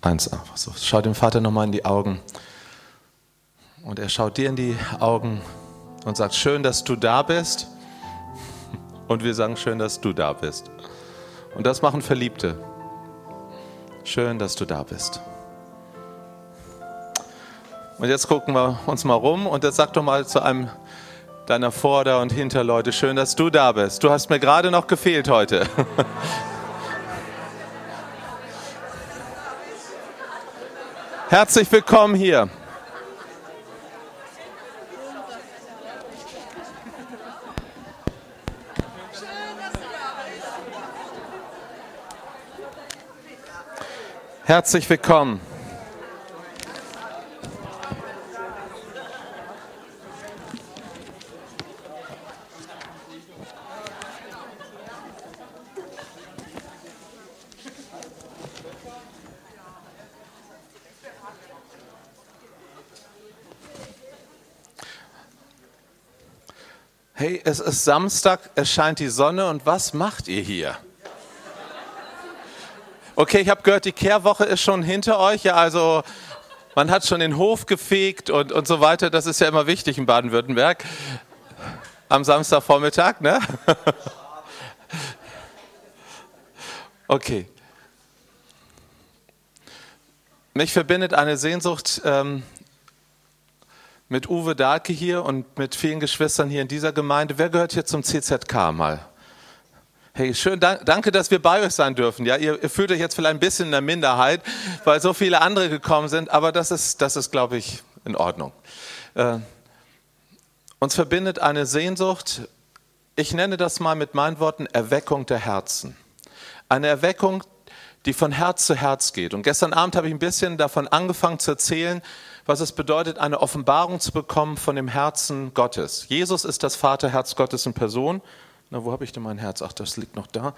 Eins einfach so. Schau dem Vater nochmal in die Augen. Und er schaut dir in die Augen und sagt, schön, dass du da bist. Und wir sagen, schön, dass du da bist. Und das machen Verliebte. Schön, dass du da bist. Und jetzt gucken wir uns mal rum und jetzt sag doch mal zu einem deiner Vorder- und Hinterleute, schön, dass du da bist. Du hast mir gerade noch gefehlt heute. Herzlich willkommen hier. Herzlich willkommen. Hey, es ist Samstag, es scheint die Sonne und was macht ihr hier? Okay, ich habe gehört, die Kehrwoche ist schon hinter euch. Ja, also man hat schon den Hof gefegt und, und so weiter. Das ist ja immer wichtig in Baden-Württemberg. Am Samstagvormittag, ne? Okay. Mich verbindet eine Sehnsucht ähm, mit Uwe Dahlke hier und mit vielen Geschwistern hier in dieser Gemeinde. Wer gehört hier zum CZK mal? Hey, schön, danke, dass wir bei euch sein dürfen. Ja, ihr, fühlt euch jetzt vielleicht ein bisschen in der Minderheit, weil so viele andere gekommen sind, aber das ist, das ist glaube ich, in Ordnung. Äh, uns verbindet eine Sehnsucht, ich nenne das mal mit meinen Worten Erweckung der Herzen. Eine Erweckung, die von Herz zu Herz geht. Und gestern Abend habe ich ein bisschen davon angefangen zu erzählen, was es bedeutet, eine Offenbarung zu bekommen von dem Herzen Gottes. Jesus ist das Vaterherz Gottes in Person. Na, wo habe ich denn mein Herz? Ach, das liegt noch da.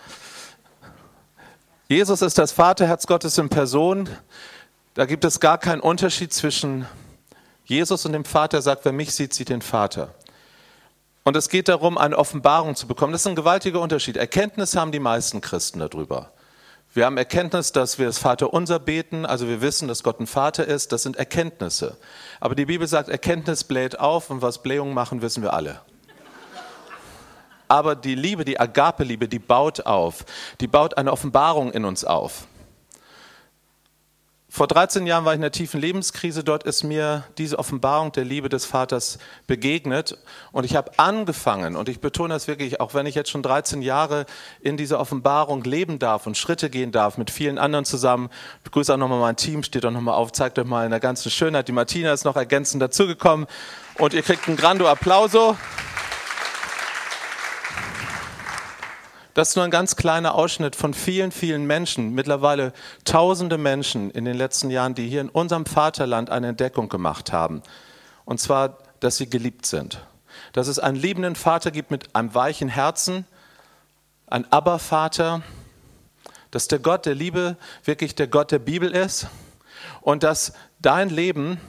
Jesus ist das Vaterherz Gottes in Person. Da gibt es gar keinen Unterschied zwischen Jesus und dem Vater. Er sagt, wer mich sieht, sieht den Vater. Und es geht darum, eine Offenbarung zu bekommen. Das ist ein gewaltiger Unterschied. Erkenntnis haben die meisten Christen darüber. Wir haben Erkenntnis, dass wir das Vaterunser beten, also wir wissen, dass Gott ein Vater ist, das sind Erkenntnisse. Aber die Bibel sagt, Erkenntnis bläht auf und was Blähungen machen, wissen wir alle. Aber die Liebe, die Agape-Liebe, die baut auf, die baut eine Offenbarung in uns auf. Vor 13 Jahren war ich in einer tiefen Lebenskrise. Dort ist mir diese Offenbarung der Liebe des Vaters begegnet. Und ich habe angefangen, und ich betone das wirklich, auch wenn ich jetzt schon 13 Jahre in dieser Offenbarung leben darf und Schritte gehen darf mit vielen anderen zusammen. Ich begrüße auch nochmal mein Team, steht auch nochmal auf, zeigt euch mal in der ganzen Schönheit. Die Martina ist noch ergänzend dazugekommen. Und ihr kriegt einen Grando Applauso. Das ist nur ein ganz kleiner Ausschnitt von vielen, vielen Menschen, mittlerweile tausende Menschen in den letzten Jahren, die hier in unserem Vaterland eine Entdeckung gemacht haben. Und zwar, dass sie geliebt sind. Dass es einen liebenden Vater gibt mit einem weichen Herzen, ein Aber-Vater, dass der Gott der Liebe wirklich der Gott der Bibel ist und dass dein Leben,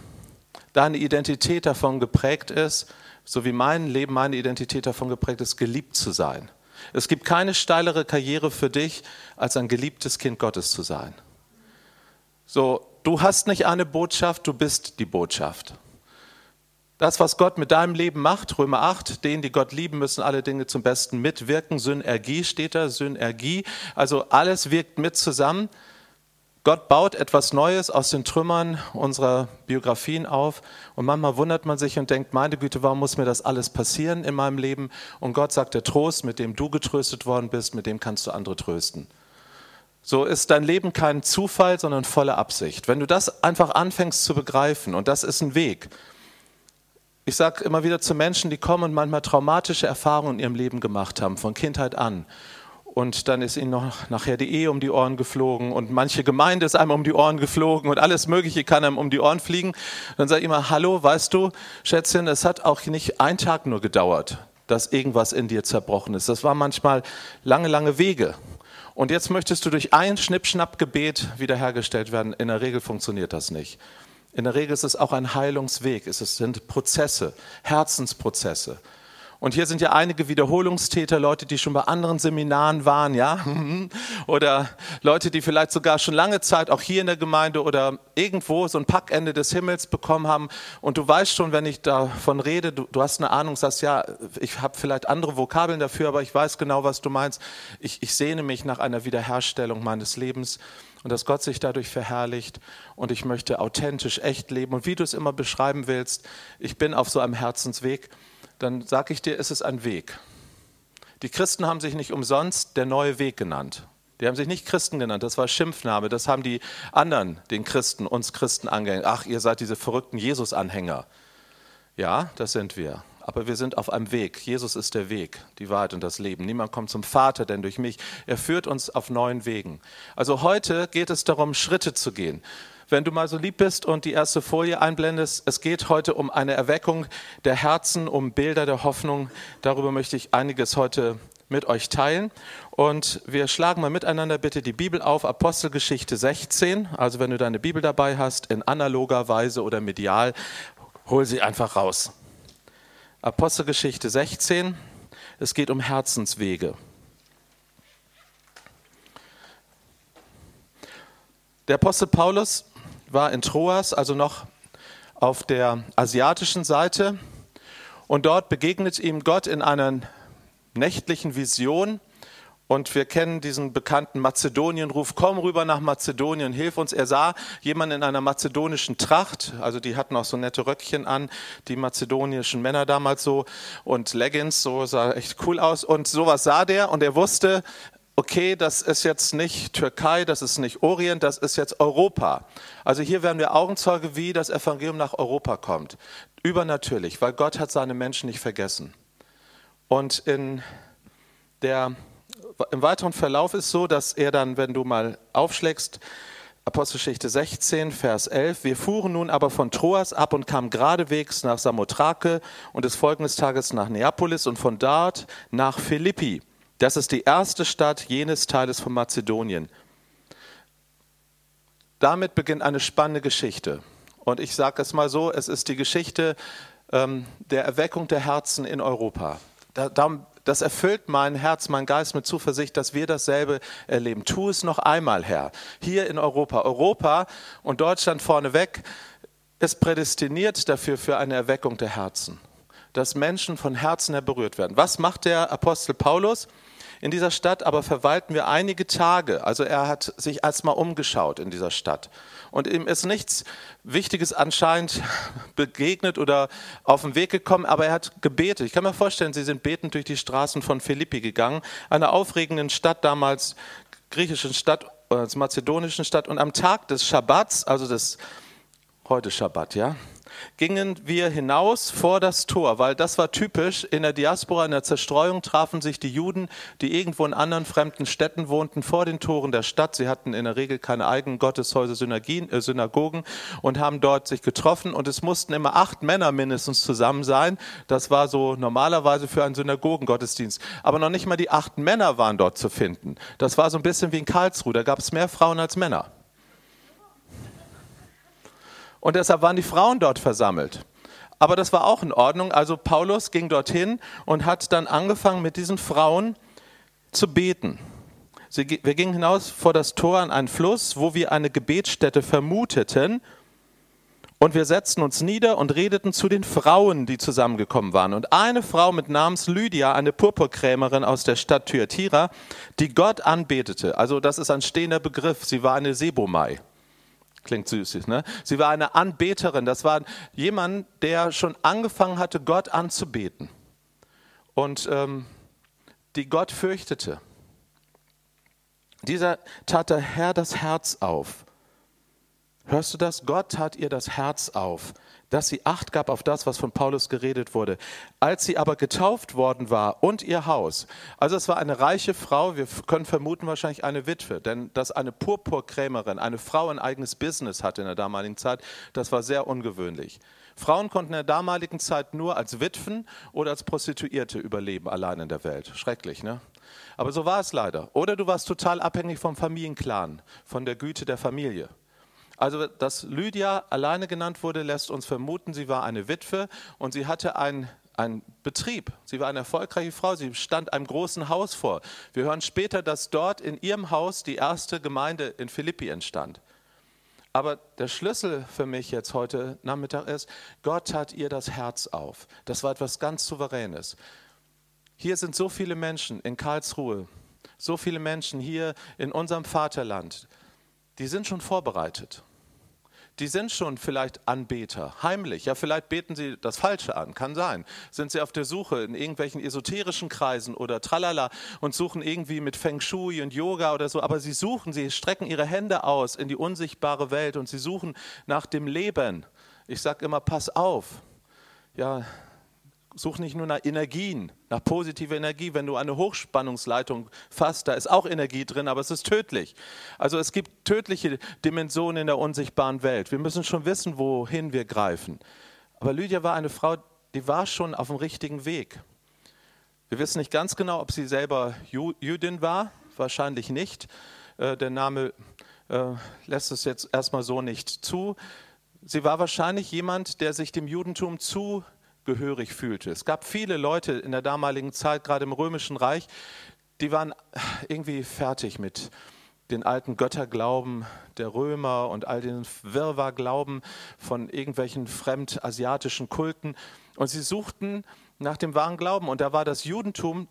deine Identität davon geprägt ist, so wie mein Leben, meine Identität davon geprägt ist, geliebt zu sein. Es gibt keine steilere Karriere für dich, als ein geliebtes Kind Gottes zu sein. So, du hast nicht eine Botschaft, du bist die Botschaft. Das, was Gott mit deinem Leben macht, Römer 8, denen, die Gott lieben, müssen alle Dinge zum Besten mitwirken. Synergie steht da, Synergie. Also alles wirkt mit zusammen. Gott baut etwas Neues aus den Trümmern unserer Biografien auf und manchmal wundert man sich und denkt, meine Güte, warum muss mir das alles passieren in meinem Leben? Und Gott sagt, der Trost, mit dem du getröstet worden bist, mit dem kannst du andere trösten. So ist dein Leben kein Zufall, sondern volle Absicht. Wenn du das einfach anfängst zu begreifen, und das ist ein Weg. Ich sage immer wieder zu Menschen, die kommen und manchmal traumatische Erfahrungen in ihrem Leben gemacht haben, von Kindheit an und dann ist ihnen noch nachher die Ehe um die Ohren geflogen und manche Gemeinde ist einem um die Ohren geflogen und alles Mögliche kann einem um die Ohren fliegen. Dann sage ich immer, hallo, weißt du, Schätzchen, es hat auch nicht einen Tag nur gedauert, dass irgendwas in dir zerbrochen ist. Das war manchmal lange, lange Wege. Und jetzt möchtest du durch ein Schnippschnappgebet wiederhergestellt werden. In der Regel funktioniert das nicht. In der Regel ist es auch ein Heilungsweg. Es sind Prozesse, Herzensprozesse. Und hier sind ja einige Wiederholungstäter, Leute, die schon bei anderen Seminaren waren, ja, oder Leute, die vielleicht sogar schon lange Zeit auch hier in der Gemeinde oder irgendwo so ein Packende des Himmels bekommen haben. Und du weißt schon, wenn ich davon rede, du, du hast eine Ahnung, sagst ja, ich habe vielleicht andere Vokabeln dafür, aber ich weiß genau, was du meinst. Ich, ich sehne mich nach einer Wiederherstellung meines Lebens und dass Gott sich dadurch verherrlicht und ich möchte authentisch, echt leben. Und wie du es immer beschreiben willst, ich bin auf so einem Herzensweg dann sage ich dir, es ist ein Weg. Die Christen haben sich nicht umsonst der neue Weg genannt. Die haben sich nicht Christen genannt, das war Schimpfname, das haben die anderen, den Christen, uns Christen angehängt. Ach, ihr seid diese verrückten Jesus-Anhänger. Ja, das sind wir. Aber wir sind auf einem Weg. Jesus ist der Weg, die Wahrheit und das Leben. Niemand kommt zum Vater, denn durch mich. Er führt uns auf neuen Wegen. Also heute geht es darum, Schritte zu gehen wenn du mal so lieb bist und die erste Folie einblendest. Es geht heute um eine Erweckung der Herzen, um Bilder der Hoffnung. Darüber möchte ich einiges heute mit euch teilen. Und wir schlagen mal miteinander bitte die Bibel auf, Apostelgeschichte 16. Also wenn du deine Bibel dabei hast, in analoger Weise oder medial, hol sie einfach raus. Apostelgeschichte 16. Es geht um Herzenswege. Der Apostel Paulus war in Troas, also noch auf der asiatischen Seite. Und dort begegnet ihm Gott in einer nächtlichen Vision. Und wir kennen diesen bekannten Mazedonienruf, komm rüber nach Mazedonien, hilf uns. Er sah jemanden in einer mazedonischen Tracht, also die hatten auch so nette Röckchen an, die mazedonischen Männer damals so und Leggings, so sah echt cool aus. Und sowas sah der und er wusste, okay, das ist jetzt nicht Türkei, das ist nicht Orient, das ist jetzt Europa. Also hier werden wir Augenzeuge, wie das Evangelium nach Europa kommt. Übernatürlich, weil Gott hat seine Menschen nicht vergessen. Und in der, im weiteren Verlauf ist so, dass er dann, wenn du mal aufschlägst, Apostelgeschichte 16, Vers 11. Wir fuhren nun aber von Troas ab und kamen geradewegs nach Samothrake und des folgenden Tages nach Neapolis und von dort nach Philippi das ist die erste Stadt jenes Teiles von Mazedonien. Damit beginnt eine spannende Geschichte. Und ich sage es mal so, es ist die Geschichte ähm, der Erweckung der Herzen in Europa. Da, das erfüllt mein Herz, mein Geist mit Zuversicht, dass wir dasselbe erleben. Tu es noch einmal, Herr, hier in Europa. Europa und Deutschland vorneweg ist prädestiniert dafür für eine Erweckung der Herzen, dass Menschen von Herzen her berührt werden. Was macht der Apostel Paulus? In dieser Stadt, aber verweilten wir einige Tage. Also er hat sich erstmal umgeschaut in dieser Stadt. Und ihm ist nichts Wichtiges anscheinend begegnet oder auf den Weg gekommen, aber er hat gebetet. Ich kann mir vorstellen, sie sind betend durch die Straßen von Philippi gegangen, einer aufregenden Stadt damals, griechischen Stadt, äh, mazedonischen Stadt. Und am Tag des Schabbats, also des heute Schabbat, ja, gingen wir hinaus vor das Tor, weil das war typisch. In der Diaspora, in der Zerstreuung trafen sich die Juden, die irgendwo in anderen fremden Städten wohnten, vor den Toren der Stadt. Sie hatten in der Regel keine eigenen Gotteshäuser, äh, Synagogen und haben dort sich getroffen. Und es mussten immer acht Männer mindestens zusammen sein. Das war so normalerweise für einen Synagogengottesdienst. Aber noch nicht mal die acht Männer waren dort zu finden. Das war so ein bisschen wie in Karlsruhe. Da gab es mehr Frauen als Männer. Und deshalb waren die Frauen dort versammelt. Aber das war auch in Ordnung. Also Paulus ging dorthin und hat dann angefangen mit diesen Frauen zu beten. wir gingen hinaus vor das Tor an einen Fluss, wo wir eine Gebetsstätte vermuteten. Und wir setzten uns nieder und redeten zu den Frauen, die zusammengekommen waren. Und eine Frau mit Namens Lydia, eine Purpurkrämerin aus der Stadt Thyatira, die Gott anbetete. Also das ist ein stehender Begriff. Sie war eine Sebomai. Klingt süß, ne? Sie war eine Anbeterin. Das war jemand, der schon angefangen hatte, Gott anzubeten. Und ähm, die Gott fürchtete. Dieser tat der Herr das Herz auf. Hörst du das? Gott tat ihr das Herz auf dass sie Acht gab auf das, was von Paulus geredet wurde. Als sie aber getauft worden war und ihr Haus, also es war eine reiche Frau, wir können vermuten wahrscheinlich eine Witwe, denn dass eine Purpurkrämerin, eine Frau ein eigenes Business hatte in der damaligen Zeit, das war sehr ungewöhnlich. Frauen konnten in der damaligen Zeit nur als Witwen oder als Prostituierte überleben, allein in der Welt. Schrecklich, ne? Aber so war es leider. Oder du warst total abhängig vom Familienclan, von der Güte der Familie. Also, dass Lydia alleine genannt wurde, lässt uns vermuten, sie war eine Witwe und sie hatte ein einen Betrieb. Sie war eine erfolgreiche Frau. Sie stand einem großen Haus vor. Wir hören später, dass dort in ihrem Haus die erste Gemeinde in Philippi entstand. Aber der Schlüssel für mich jetzt heute Nachmittag ist, Gott hat ihr das Herz auf. Das war etwas ganz Souveränes. Hier sind so viele Menschen in Karlsruhe, so viele Menschen hier in unserem Vaterland, die sind schon vorbereitet die sind schon vielleicht Anbeter, heimlich. Ja, vielleicht beten sie das Falsche an, kann sein. Sind sie auf der Suche in irgendwelchen esoterischen Kreisen oder tralala und suchen irgendwie mit Feng Shui und Yoga oder so, aber sie suchen, sie strecken ihre Hände aus in die unsichtbare Welt und sie suchen nach dem Leben. Ich sage immer, pass auf. Ja, such nicht nur nach Energien, nach positiver Energie. Wenn du eine Hochspannungsleitung fasst, da ist auch Energie drin, aber es ist tödlich. Also es gibt tödliche Dimensionen in der unsichtbaren Welt. Wir müssen schon wissen, wohin wir greifen. Aber Lydia war eine Frau, die war schon auf dem richtigen Weg. Wir wissen nicht ganz genau, ob sie selber Jüdin war, wahrscheinlich nicht. Äh, der Name äh, lässt es jetzt erstmal so nicht zu. Sie war wahrscheinlich jemand, der sich dem Judentum zu gehörig fühlte. Es gab viele Leute in der damaligen Zeit, gerade im Römischen Reich, die waren irgendwie fertig mit den alten Götterglauben der Römer und all den Wirrwarrglauben von irgendwelchen fremdasiatischen Kulten. Und sie suchten nach dem wahren Glauben. Und da war das Judentum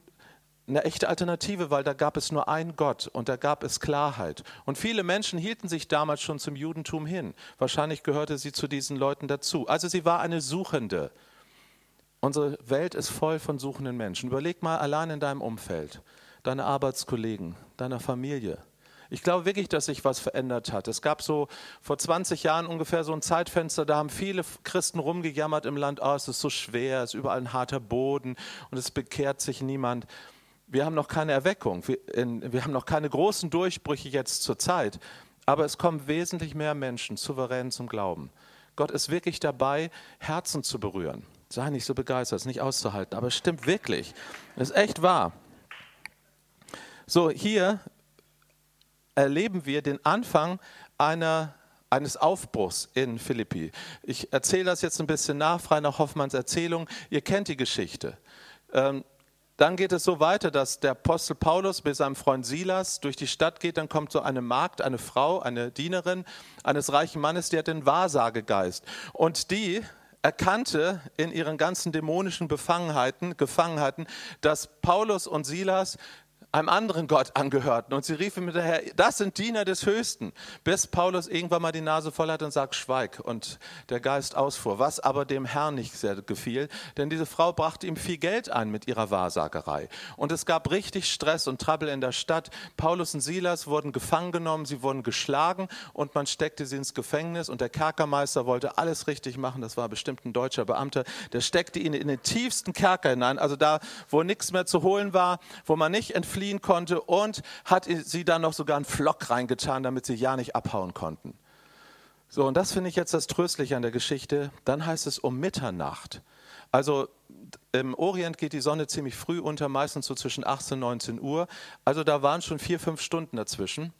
eine echte Alternative, weil da gab es nur einen Gott und da gab es Klarheit. Und viele Menschen hielten sich damals schon zum Judentum hin. Wahrscheinlich gehörte sie zu diesen Leuten dazu. Also sie war eine Suchende. Unsere Welt ist voll von suchenden Menschen. Überleg mal allein in deinem Umfeld, deine Arbeitskollegen, deiner Familie. Ich glaube wirklich, dass sich was verändert hat. Es gab so vor 20 Jahren ungefähr so ein Zeitfenster, da haben viele Christen rumgejammert im Land, oh, es ist so schwer, es ist überall ein harter Boden und es bekehrt sich niemand. Wir haben noch keine Erweckung, wir, in, wir haben noch keine großen Durchbrüche jetzt zur Zeit, aber es kommen wesentlich mehr Menschen souverän zum Glauben. Gott ist wirklich dabei, Herzen zu berühren. Sei nicht so begeistert, ist nicht auszuhalten, aber es stimmt wirklich. Es ist echt wahr. So, hier erleben wir den Anfang einer, eines Aufbruchs in Philippi. Ich erzähle das jetzt ein bisschen nach, frei nach Hoffmanns Erzählung. Ihr kennt die Geschichte. Ähm, dann geht es so weiter, dass der Apostel Paulus mit seinem Freund Silas durch die Stadt geht. Dann kommt so eine Magd, eine Frau, eine Dienerin eines reichen Mannes, die hat den Wahrsagegeist. Und die erkannte in ihren ganzen dämonischen Befangenheiten, Gefangenheiten, dass Paulus und Silas einem anderen Gott angehörten. Und sie riefen mit daher, das sind Diener des Höchsten, bis Paulus irgendwann mal die Nase voll hat und sagt, schweig. Und der Geist ausfuhr, was aber dem Herrn nicht sehr gefiel, denn diese Frau brachte ihm viel Geld ein mit ihrer Wahrsagerei. Und es gab richtig Stress und Trouble in der Stadt. Paulus und Silas wurden gefangen genommen, sie wurden geschlagen und man steckte sie ins Gefängnis. Und der Kerkermeister wollte alles richtig machen, das war bestimmt ein deutscher Beamter, der steckte ihn in den tiefsten Kerker hinein, also da, wo nichts mehr zu holen war, wo man nicht entfliehen fliehen konnte und hat sie dann noch sogar einen Flock reingetan, damit sie ja nicht abhauen konnten. So, und das finde ich jetzt das Tröstliche an der Geschichte. Dann heißt es um Mitternacht. Also im Orient geht die Sonne ziemlich früh unter, meistens so zwischen 18 und 19 Uhr. Also da waren schon vier, fünf Stunden dazwischen.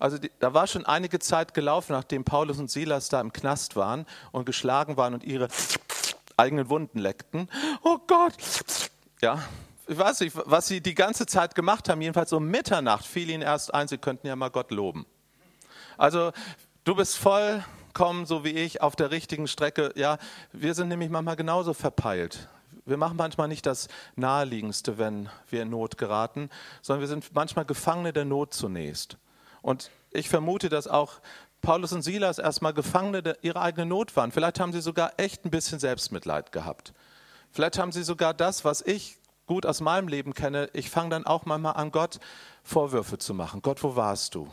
Also die, da war schon einige Zeit gelaufen, nachdem Paulus und Silas da im Knast waren und geschlagen waren und ihre eigenen Wunden leckten. Oh Gott! Ja, ich weiß nicht, was sie die ganze Zeit gemacht haben. Jedenfalls um Mitternacht fiel ihnen erst ein, sie könnten ja mal Gott loben. Also du bist vollkommen so wie ich auf der richtigen Strecke. Ja, wir sind nämlich manchmal genauso verpeilt. Wir machen manchmal nicht das Naheliegendste, wenn wir in Not geraten, sondern wir sind manchmal Gefangene der Not zunächst. Und ich vermute, dass auch Paulus und Silas erstmal Gefangene ihrer eigenen Not waren. Vielleicht haben sie sogar echt ein bisschen Selbstmitleid gehabt. Vielleicht haben sie sogar das, was ich gut aus meinem Leben kenne, ich fange dann auch manchmal an, Gott Vorwürfe zu machen. Gott, wo warst du?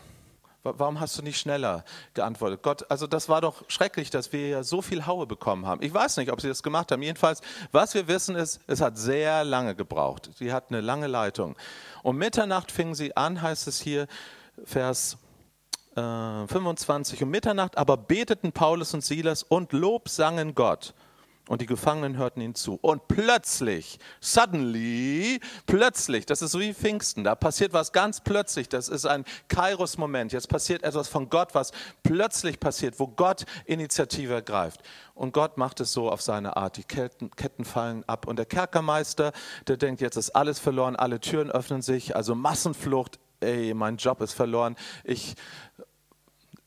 Warum hast du nicht schneller geantwortet? Gott, also das war doch schrecklich, dass wir ja so viel Haue bekommen haben. Ich weiß nicht, ob sie das gemacht haben. Jedenfalls, was wir wissen ist, es hat sehr lange gebraucht. Sie hat eine lange Leitung. Um Mitternacht fingen sie an, heißt es hier, Vers äh, 25. Um Mitternacht aber beteten Paulus und Silas und Lob sangen Gott. Und die Gefangenen hörten ihn zu. Und plötzlich, suddenly, plötzlich, das ist so wie Pfingsten, da passiert was ganz plötzlich. Das ist ein Kairos-Moment. Jetzt passiert etwas von Gott, was plötzlich passiert, wo Gott Initiative ergreift. Und Gott macht es so auf seine Art. Die Ketten, Ketten fallen ab. Und der Kerkermeister, der denkt, jetzt ist alles verloren, alle Türen öffnen sich, also Massenflucht. Ey, mein Job ist verloren. Ich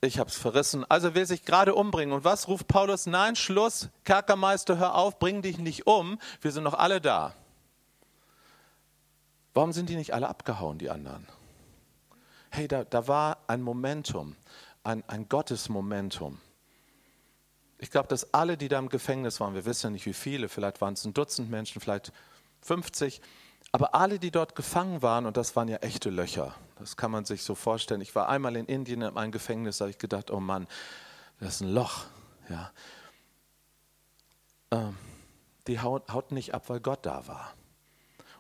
ich habe es verrissen. Also will sich gerade umbringen. Und was ruft Paulus? Nein, Schluss, Kerkermeister, hör auf, bring dich nicht um. Wir sind noch alle da. Warum sind die nicht alle abgehauen, die anderen? Hey, da, da war ein Momentum, ein, ein Gottesmomentum. Ich glaube, dass alle, die da im Gefängnis waren, wir wissen ja nicht wie viele, vielleicht waren es ein Dutzend Menschen, vielleicht 50, aber alle, die dort gefangen waren, und das waren ja echte Löcher, das kann man sich so vorstellen. Ich war einmal in Indien in einem Gefängnis, da habe ich gedacht, oh Mann, das ist ein Loch. Ja. Ähm, die haut nicht ab, weil Gott da war.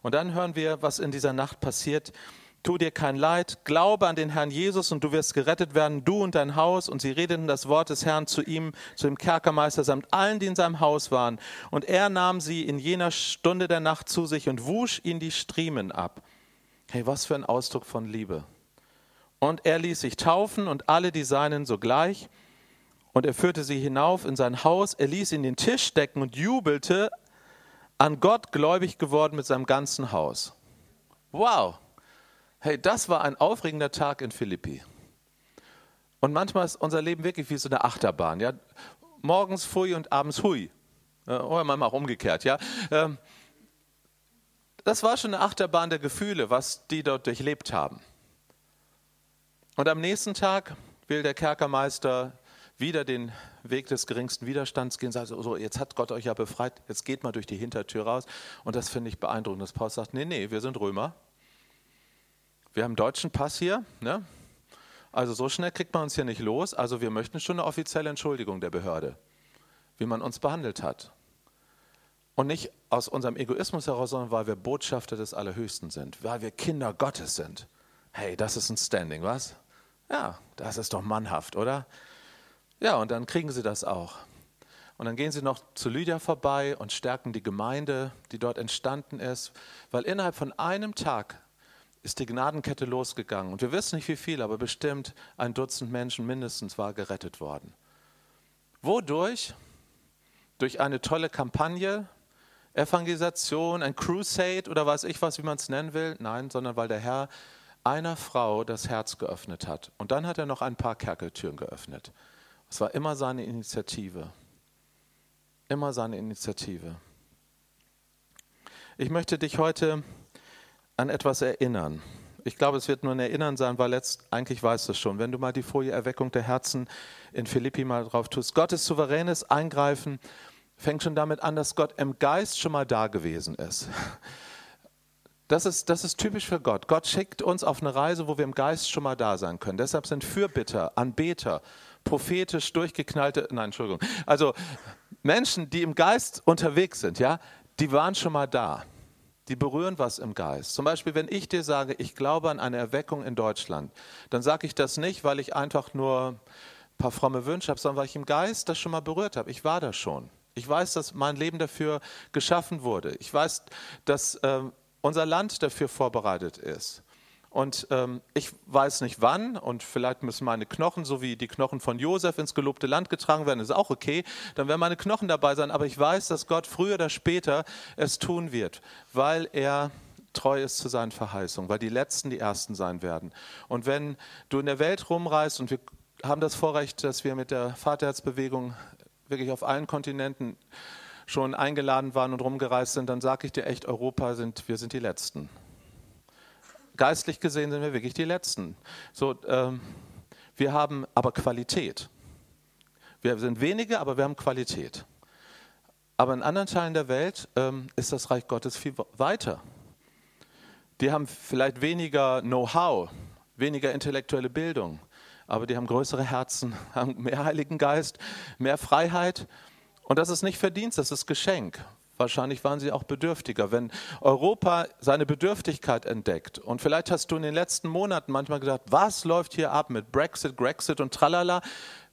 Und dann hören wir, was in dieser Nacht passiert. Tu dir kein Leid, glaube an den Herrn Jesus und du wirst gerettet werden, du und dein Haus. Und sie redeten das Wort des Herrn zu ihm, zu dem Kerkermeister samt allen, die in seinem Haus waren. Und er nahm sie in jener Stunde der Nacht zu sich und wusch ihnen die Striemen ab. Hey, was für ein Ausdruck von Liebe. Und er ließ sich taufen und alle die Seinen sogleich. Und er führte sie hinauf in sein Haus, er ließ ihn den Tisch decken und jubelte, an Gott gläubig geworden mit seinem ganzen Haus. Wow! Hey, das war ein aufregender Tag in Philippi. Und manchmal ist unser Leben wirklich wie so eine Achterbahn. Ja? Morgens Fui und abends Hui. Oder manchmal auch umgekehrt. Ja? Ähm, das war schon eine Achterbahn der Gefühle, was die dort durchlebt haben. Und am nächsten Tag will der Kerkermeister wieder den Weg des geringsten Widerstands gehen, sagt so, jetzt hat Gott euch ja befreit, jetzt geht mal durch die Hintertür raus. Und das finde ich beeindruckend, dass Paulus sagt, nee, nee, wir sind Römer, wir haben einen deutschen Pass hier. Ne? Also so schnell kriegt man uns hier nicht los. Also wir möchten schon eine offizielle Entschuldigung der Behörde, wie man uns behandelt hat. Und nicht aus unserem Egoismus heraus, sondern weil wir Botschafter des Allerhöchsten sind, weil wir Kinder Gottes sind. Hey, das ist ein Standing, was? Ja, das ist doch mannhaft, oder? Ja, und dann kriegen sie das auch. Und dann gehen sie noch zu Lydia vorbei und stärken die Gemeinde, die dort entstanden ist, weil innerhalb von einem Tag ist die Gnadenkette losgegangen. Und wir wissen nicht wie viel, aber bestimmt ein Dutzend Menschen mindestens war gerettet worden. Wodurch? Durch eine tolle Kampagne, Evangelisation, ein Crusade oder weiß ich was, wie man es nennen will. Nein, sondern weil der Herr einer Frau das Herz geöffnet hat. Und dann hat er noch ein paar Kerkeltüren geöffnet. Es war immer seine Initiative. Immer seine Initiative. Ich möchte dich heute an etwas erinnern. Ich glaube, es wird nur ein Erinnern sein, weil letzt, eigentlich weißt du es schon. Wenn du mal die Folie Erweckung der Herzen in Philippi mal drauf tust. Gottes souveränes Eingreifen fängt schon damit an, dass Gott im Geist schon mal da gewesen ist. Das ist, das ist typisch für Gott. Gott schickt uns auf eine Reise, wo wir im Geist schon mal da sein können. Deshalb sind Fürbitter, Anbeter, prophetisch durchgeknallte, nein, Entschuldigung, also Menschen, die im Geist unterwegs sind, ja, die waren schon mal da die berühren was im Geist. Zum Beispiel, wenn ich dir sage, ich glaube an eine Erweckung in Deutschland, dann sage ich das nicht, weil ich einfach nur ein paar fromme Wünsche habe, sondern weil ich im Geist das schon mal berührt habe. Ich war da schon. Ich weiß, dass mein Leben dafür geschaffen wurde. Ich weiß, dass äh, unser Land dafür vorbereitet ist. Und ähm, ich weiß nicht wann und vielleicht müssen meine Knochen, so wie die Knochen von Josef, ins gelobte Land getragen werden, ist auch okay. Dann werden meine Knochen dabei sein. Aber ich weiß, dass Gott früher oder später es tun wird, weil er treu ist zu seinen Verheißungen, weil die Letzten die Ersten sein werden. Und wenn du in der Welt rumreist und wir haben das Vorrecht, dass wir mit der Vaterherzbewegung wirklich auf allen Kontinenten schon eingeladen waren und rumgereist sind, dann sage ich dir echt, Europa sind, wir sind die Letzten geistlich gesehen sind wir wirklich die Letzten. So, ähm, wir haben aber Qualität. Wir sind wenige, aber wir haben Qualität. Aber in anderen Teilen der Welt ähm, ist das Reich Gottes viel weiter. Die haben vielleicht weniger Know-how, weniger intellektuelle Bildung, aber die haben größere Herzen, haben mehr Heiligen Geist, mehr Freiheit. Und das ist nicht Verdienst, das ist Geschenk, Wahrscheinlich waren sie auch bedürftiger. Wenn Europa seine Bedürftigkeit entdeckt und vielleicht hast du in den letzten Monaten manchmal gedacht, was läuft hier ab mit Brexit, Grexit und tralala,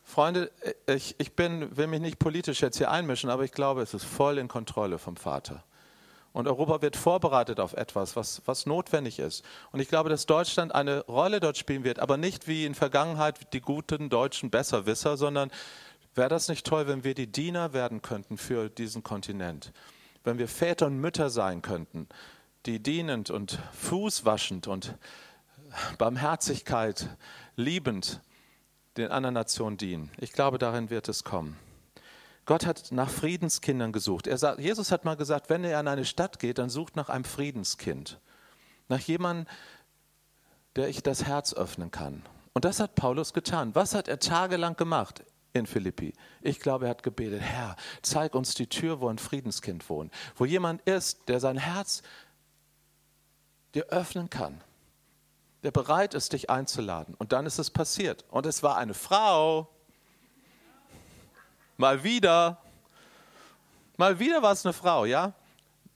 Freunde, ich, ich bin, will mich nicht politisch jetzt hier einmischen, aber ich glaube, es ist voll in Kontrolle vom Vater. Und Europa wird vorbereitet auf etwas, was, was notwendig ist. Und ich glaube, dass Deutschland eine Rolle dort spielen wird, aber nicht wie in Vergangenheit die guten deutschen Besserwisser, sondern wäre das nicht toll, wenn wir die Diener werden könnten für diesen Kontinent? Wenn wir Väter und Mütter sein könnten, die dienend und fußwaschend und Barmherzigkeit liebend den anderen Nationen dienen. Ich glaube, darin wird es kommen. Gott hat nach Friedenskindern gesucht. Er sagt, Jesus hat mal gesagt, wenn ihr an eine Stadt geht, dann sucht nach einem Friedenskind. Nach jemandem, der ich das Herz öffnen kann. Und das hat Paulus getan. Was hat er tagelang gemacht in Philippi? Ich glaube, er hat gebetet, Herr, zeig uns die Tür, wo ein Friedenskind wohnt. Wo jemand ist, der sein Herz dir öffnen kann der bereit ist, dich einzuladen. Und dann ist es passiert. Und es war eine Frau. Mal wieder. Mal wieder war es eine Frau, ja?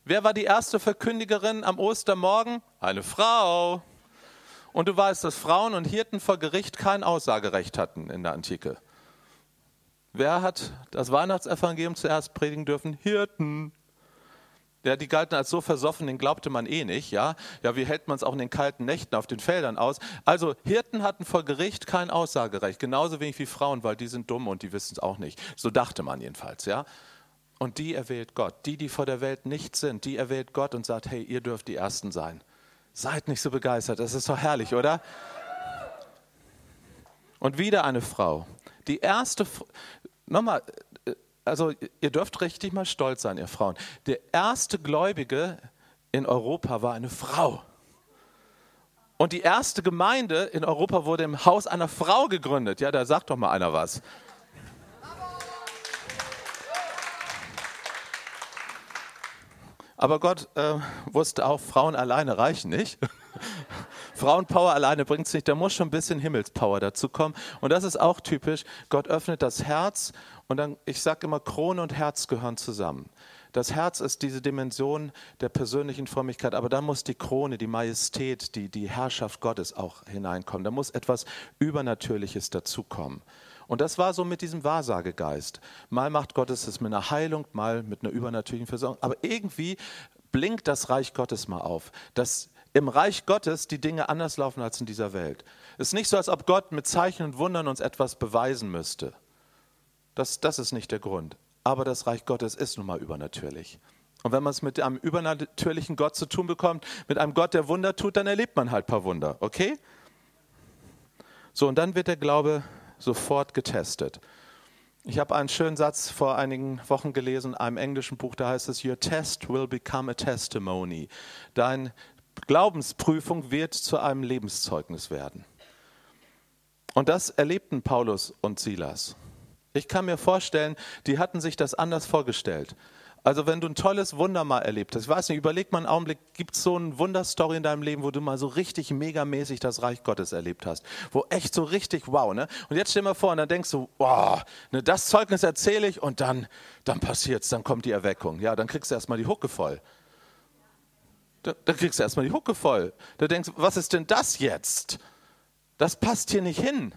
Wer war die erste Verkündigerin am Ostermorgen? Eine Frau. Und du weißt, dass Frauen und Hirten vor Gericht kein Aussagerecht hatten in der Antike. Wer hat das Weihnachtsevangelium zuerst predigen dürfen? Hirten. Ja, die galten als so versoffen, den glaubte man eh nicht. Ja, ja wie hält man es auch in den kalten Nächten auf den Feldern aus? Also Hirten hatten vor Gericht kein Aussagerecht, genauso wenig wie Frauen, weil die sind dumm und die wissen es auch nicht. So dachte man jedenfalls. Ja, und die erwählt Gott. Die, die vor der Welt nicht sind, die erwählt Gott und sagt: Hey, ihr dürft die Ersten sein. Seid nicht so begeistert. Das ist doch herrlich, oder? Und wieder eine Frau. Die erste, nochmal, also ihr dürft richtig mal stolz sein, ihr Frauen. Der erste Gläubige in Europa war eine Frau. Und die erste Gemeinde in Europa wurde im Haus einer Frau gegründet. Ja, da sagt doch mal einer was. Aber Gott äh, wusste auch, Frauen alleine reichen nicht. Frauenpower alleine bringt es nicht, da muss schon ein bisschen Himmelspower dazu kommen. Und das ist auch typisch. Gott öffnet das Herz und dann, ich sage immer, Krone und Herz gehören zusammen. Das Herz ist diese Dimension der persönlichen Frömmigkeit, aber da muss die Krone, die Majestät, die, die Herrschaft Gottes auch hineinkommen. Da muss etwas Übernatürliches dazukommen. Und das war so mit diesem Wahrsagegeist. Mal macht Gott es mit einer Heilung, mal mit einer übernatürlichen Versorgung. Aber irgendwie blinkt das Reich Gottes mal auf, dass im Reich Gottes die Dinge anders laufen als in dieser Welt. Es ist nicht so, als ob Gott mit Zeichen und Wundern uns etwas beweisen müsste. Das, das ist nicht der Grund. Aber das Reich Gottes ist nun mal übernatürlich. Und wenn man es mit einem übernatürlichen Gott zu tun bekommt, mit einem Gott, der Wunder tut, dann erlebt man halt ein paar Wunder, okay? So, und dann wird der Glaube sofort getestet. Ich habe einen schönen Satz vor einigen Wochen gelesen in einem englischen Buch, da heißt es, Your test will become a testimony. Dein Glaubensprüfung wird zu einem Lebenszeugnis werden. Und das erlebten Paulus und Silas. Ich kann mir vorstellen, die hatten sich das anders vorgestellt. Also wenn du ein tolles Wunder mal erlebt hast, ich weiß nicht, überleg mal einen Augenblick, gibt es so eine Wunderstory in deinem Leben, wo du mal so richtig megamäßig das Reich Gottes erlebt hast? Wo echt so richtig wow, ne? Und jetzt stell dir mal vor, und dann denkst du, wow, ne, das Zeugnis erzähle ich und dann, dann passiert's, dann kommt die Erweckung. Ja, dann kriegst du erstmal die Hucke voll. Da, da kriegst du erstmal die Hucke voll. Da denkst du, was ist denn das jetzt? Das passt hier nicht hin.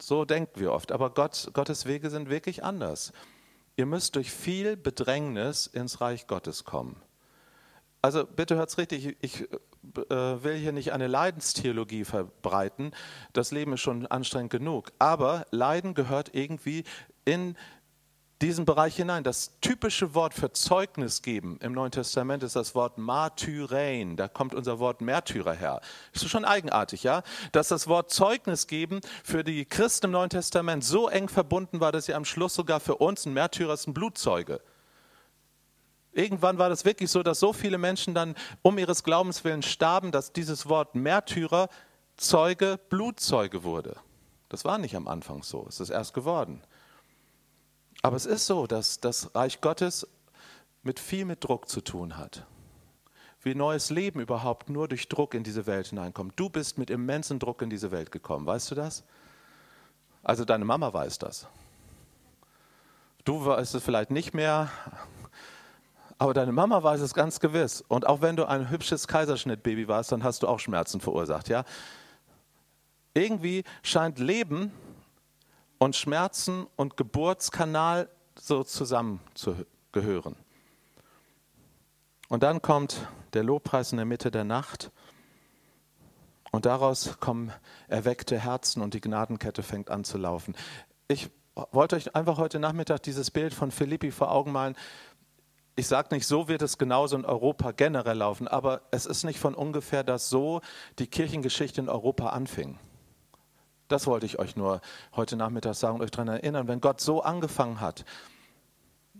So denken wir oft. Aber Gott, Gottes Wege sind wirklich anders. Ihr müsst durch viel Bedrängnis ins Reich Gottes kommen. Also bitte hört's richtig, ich äh, will hier nicht eine Leidenstheologie verbreiten. Das Leben ist schon anstrengend genug. Aber Leiden gehört irgendwie in diesen Bereich hinein. Das typische Wort für Zeugnis geben im Neuen Testament ist das Wort Martyrein. Da kommt unser Wort Märtyrer her. Ist schon eigenartig, ja? Dass das Wort Zeugnis geben für die Christen im Neuen Testament so eng verbunden war, dass sie am Schluss sogar für uns ein Märtyrer ist, ein Blutzeuge. Irgendwann war das wirklich so, dass so viele Menschen dann um ihres Glaubens willen starben, dass dieses Wort Märtyrer Zeuge, Blutzeuge wurde. Das war nicht am Anfang so, es ist erst geworden. Aber es ist so, dass das Reich Gottes mit viel mit Druck zu tun hat. Wie neues Leben überhaupt nur durch Druck in diese Welt hineinkommt. Du bist mit immensen Druck in diese Welt gekommen, weißt du das? Also deine Mama weiß das. Du weißt es vielleicht nicht mehr, aber deine Mama weiß es ganz gewiss. Und auch wenn du ein hübsches Kaiserschnittbaby warst, dann hast du auch Schmerzen verursacht, ja? Irgendwie scheint Leben und Schmerzen und Geburtskanal so zusammengehören. Und dann kommt der Lobpreis in der Mitte der Nacht und daraus kommen erweckte Herzen und die Gnadenkette fängt an zu laufen. Ich wollte euch einfach heute Nachmittag dieses Bild von Philippi vor Augen malen. Ich sage nicht, so wird es genauso in Europa generell laufen, aber es ist nicht von ungefähr, dass so die Kirchengeschichte in Europa anfing. Das wollte ich euch nur heute Nachmittag sagen und euch daran erinnern. Wenn Gott so angefangen hat,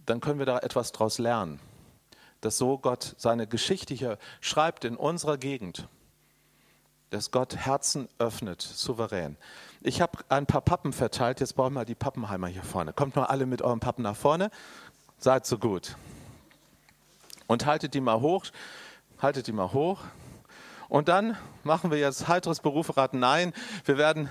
dann können wir da etwas draus lernen. Dass so Gott seine Geschichte hier schreibt in unserer Gegend. Dass Gott Herzen öffnet, souverän. Ich habe ein paar Pappen verteilt. Jetzt brauchen wir die Pappenheimer hier vorne. Kommt mal alle mit euren Pappen nach vorne. Seid so gut. Und haltet die mal hoch. Haltet die mal hoch. Und dann machen wir jetzt heiteres Berufrat. Nein, wir werden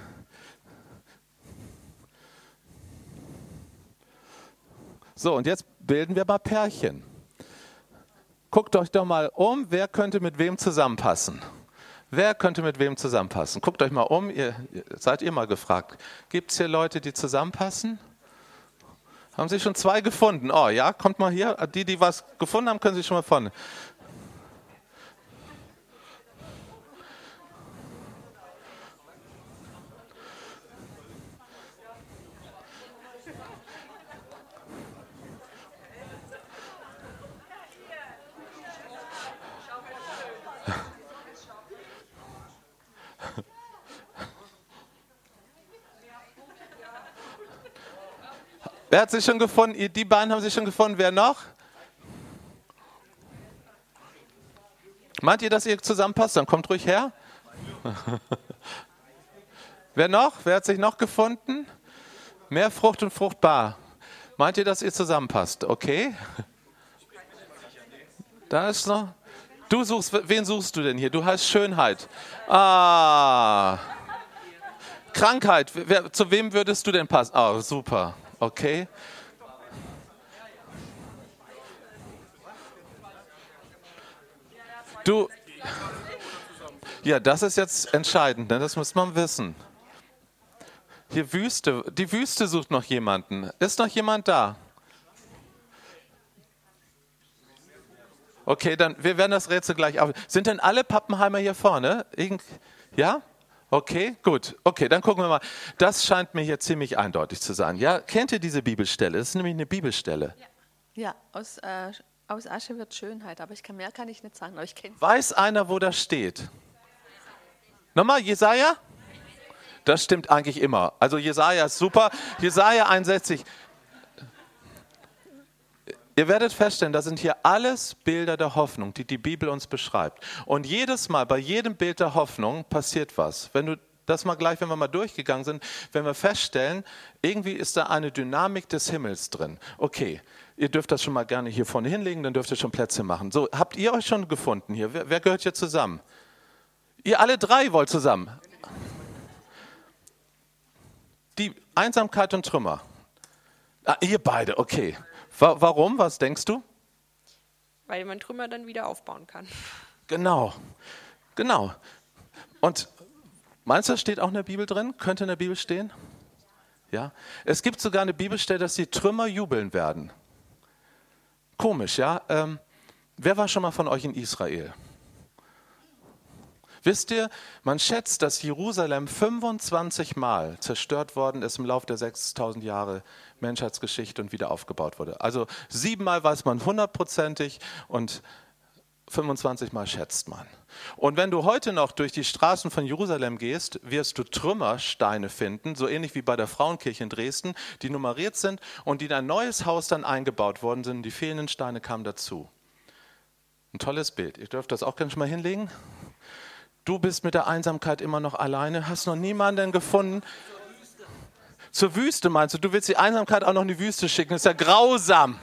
So, und jetzt bilden wir mal Pärchen. Guckt euch doch mal um, wer könnte mit wem zusammenpassen? Wer könnte mit wem zusammenpassen? Guckt euch mal um, ihr, seid ihr mal gefragt. Gibt es hier Leute, die zusammenpassen? Haben Sie schon zwei gefunden? Oh ja, kommt mal hier. Die, die was gefunden haben, können Sie schon mal vorne. Wer hat sich schon gefunden? Die beiden haben sich schon gefunden. Wer noch? Meint ihr, dass ihr zusammenpasst? Dann kommt ruhig her. Wer noch? Wer hat sich noch gefunden? Mehr Frucht und fruchtbar. Meint ihr, dass ihr zusammenpasst? Okay. Da ist noch. Du suchst, wen suchst du denn hier? Du heißt Schönheit. Ah. Krankheit. Wer, zu wem würdest du denn passen? Oh, super. Okay? Du, ja, das ist jetzt entscheidend, ne? das muss man wissen. Hier Wüste, die Wüste sucht noch jemanden. Ist noch jemand da? Okay, dann wir werden das Rätsel gleich auf. Sind denn alle Pappenheimer hier vorne? Irgend, ja? Okay, gut. Okay, dann gucken wir mal. Das scheint mir hier ziemlich eindeutig zu sein. Ja, kennt ihr diese Bibelstelle? Das ist nämlich eine Bibelstelle. Ja, ja aus, äh, aus Asche wird Schönheit, aber ich kann mehr kann ich nicht sagen. Aber ich Weiß einer, wo das steht? Nochmal, Jesaja? Das stimmt eigentlich immer. Also Jesaja ist super. Jesaja 61. Ihr werdet feststellen, das sind hier alles Bilder der Hoffnung, die die Bibel uns beschreibt. Und jedes Mal, bei jedem Bild der Hoffnung passiert was. Wenn du das mal gleich, wenn wir mal durchgegangen sind, wenn wir feststellen, irgendwie ist da eine Dynamik des Himmels drin. Okay, ihr dürft das schon mal gerne hier vorne hinlegen, dann dürft ihr schon Plätze machen. So, habt ihr euch schon gefunden hier? Wer, wer gehört hier zusammen? Ihr alle drei wollt zusammen. Die Einsamkeit und Trümmer. Ah, ihr beide, okay. Warum? Was denkst du? Weil man Trümmer dann wieder aufbauen kann. Genau, genau. Und meinst du, das steht auch in der Bibel drin? Könnte in der Bibel stehen? Ja. Es gibt sogar eine Bibelstelle, dass die Trümmer jubeln werden. Komisch, ja? Ähm, wer war schon mal von euch in Israel? Wisst ihr, man schätzt, dass Jerusalem 25 Mal zerstört worden ist im Laufe der 6000 Jahre Menschheitsgeschichte und wieder aufgebaut wurde. Also siebenmal weiß man hundertprozentig und 25 Mal schätzt man. Und wenn du heute noch durch die Straßen von Jerusalem gehst, wirst du Trümmersteine finden, so ähnlich wie bei der Frauenkirche in Dresden, die nummeriert sind und die in ein neues Haus dann eingebaut worden sind. Die fehlenden Steine kamen dazu. Ein tolles Bild. Ihr dürft das auch schon mal hinlegen. Du bist mit der Einsamkeit immer noch alleine, hast noch niemanden gefunden. Zur Wüste meinst du? Du willst die Einsamkeit auch noch in die Wüste schicken? Das ist ja grausam.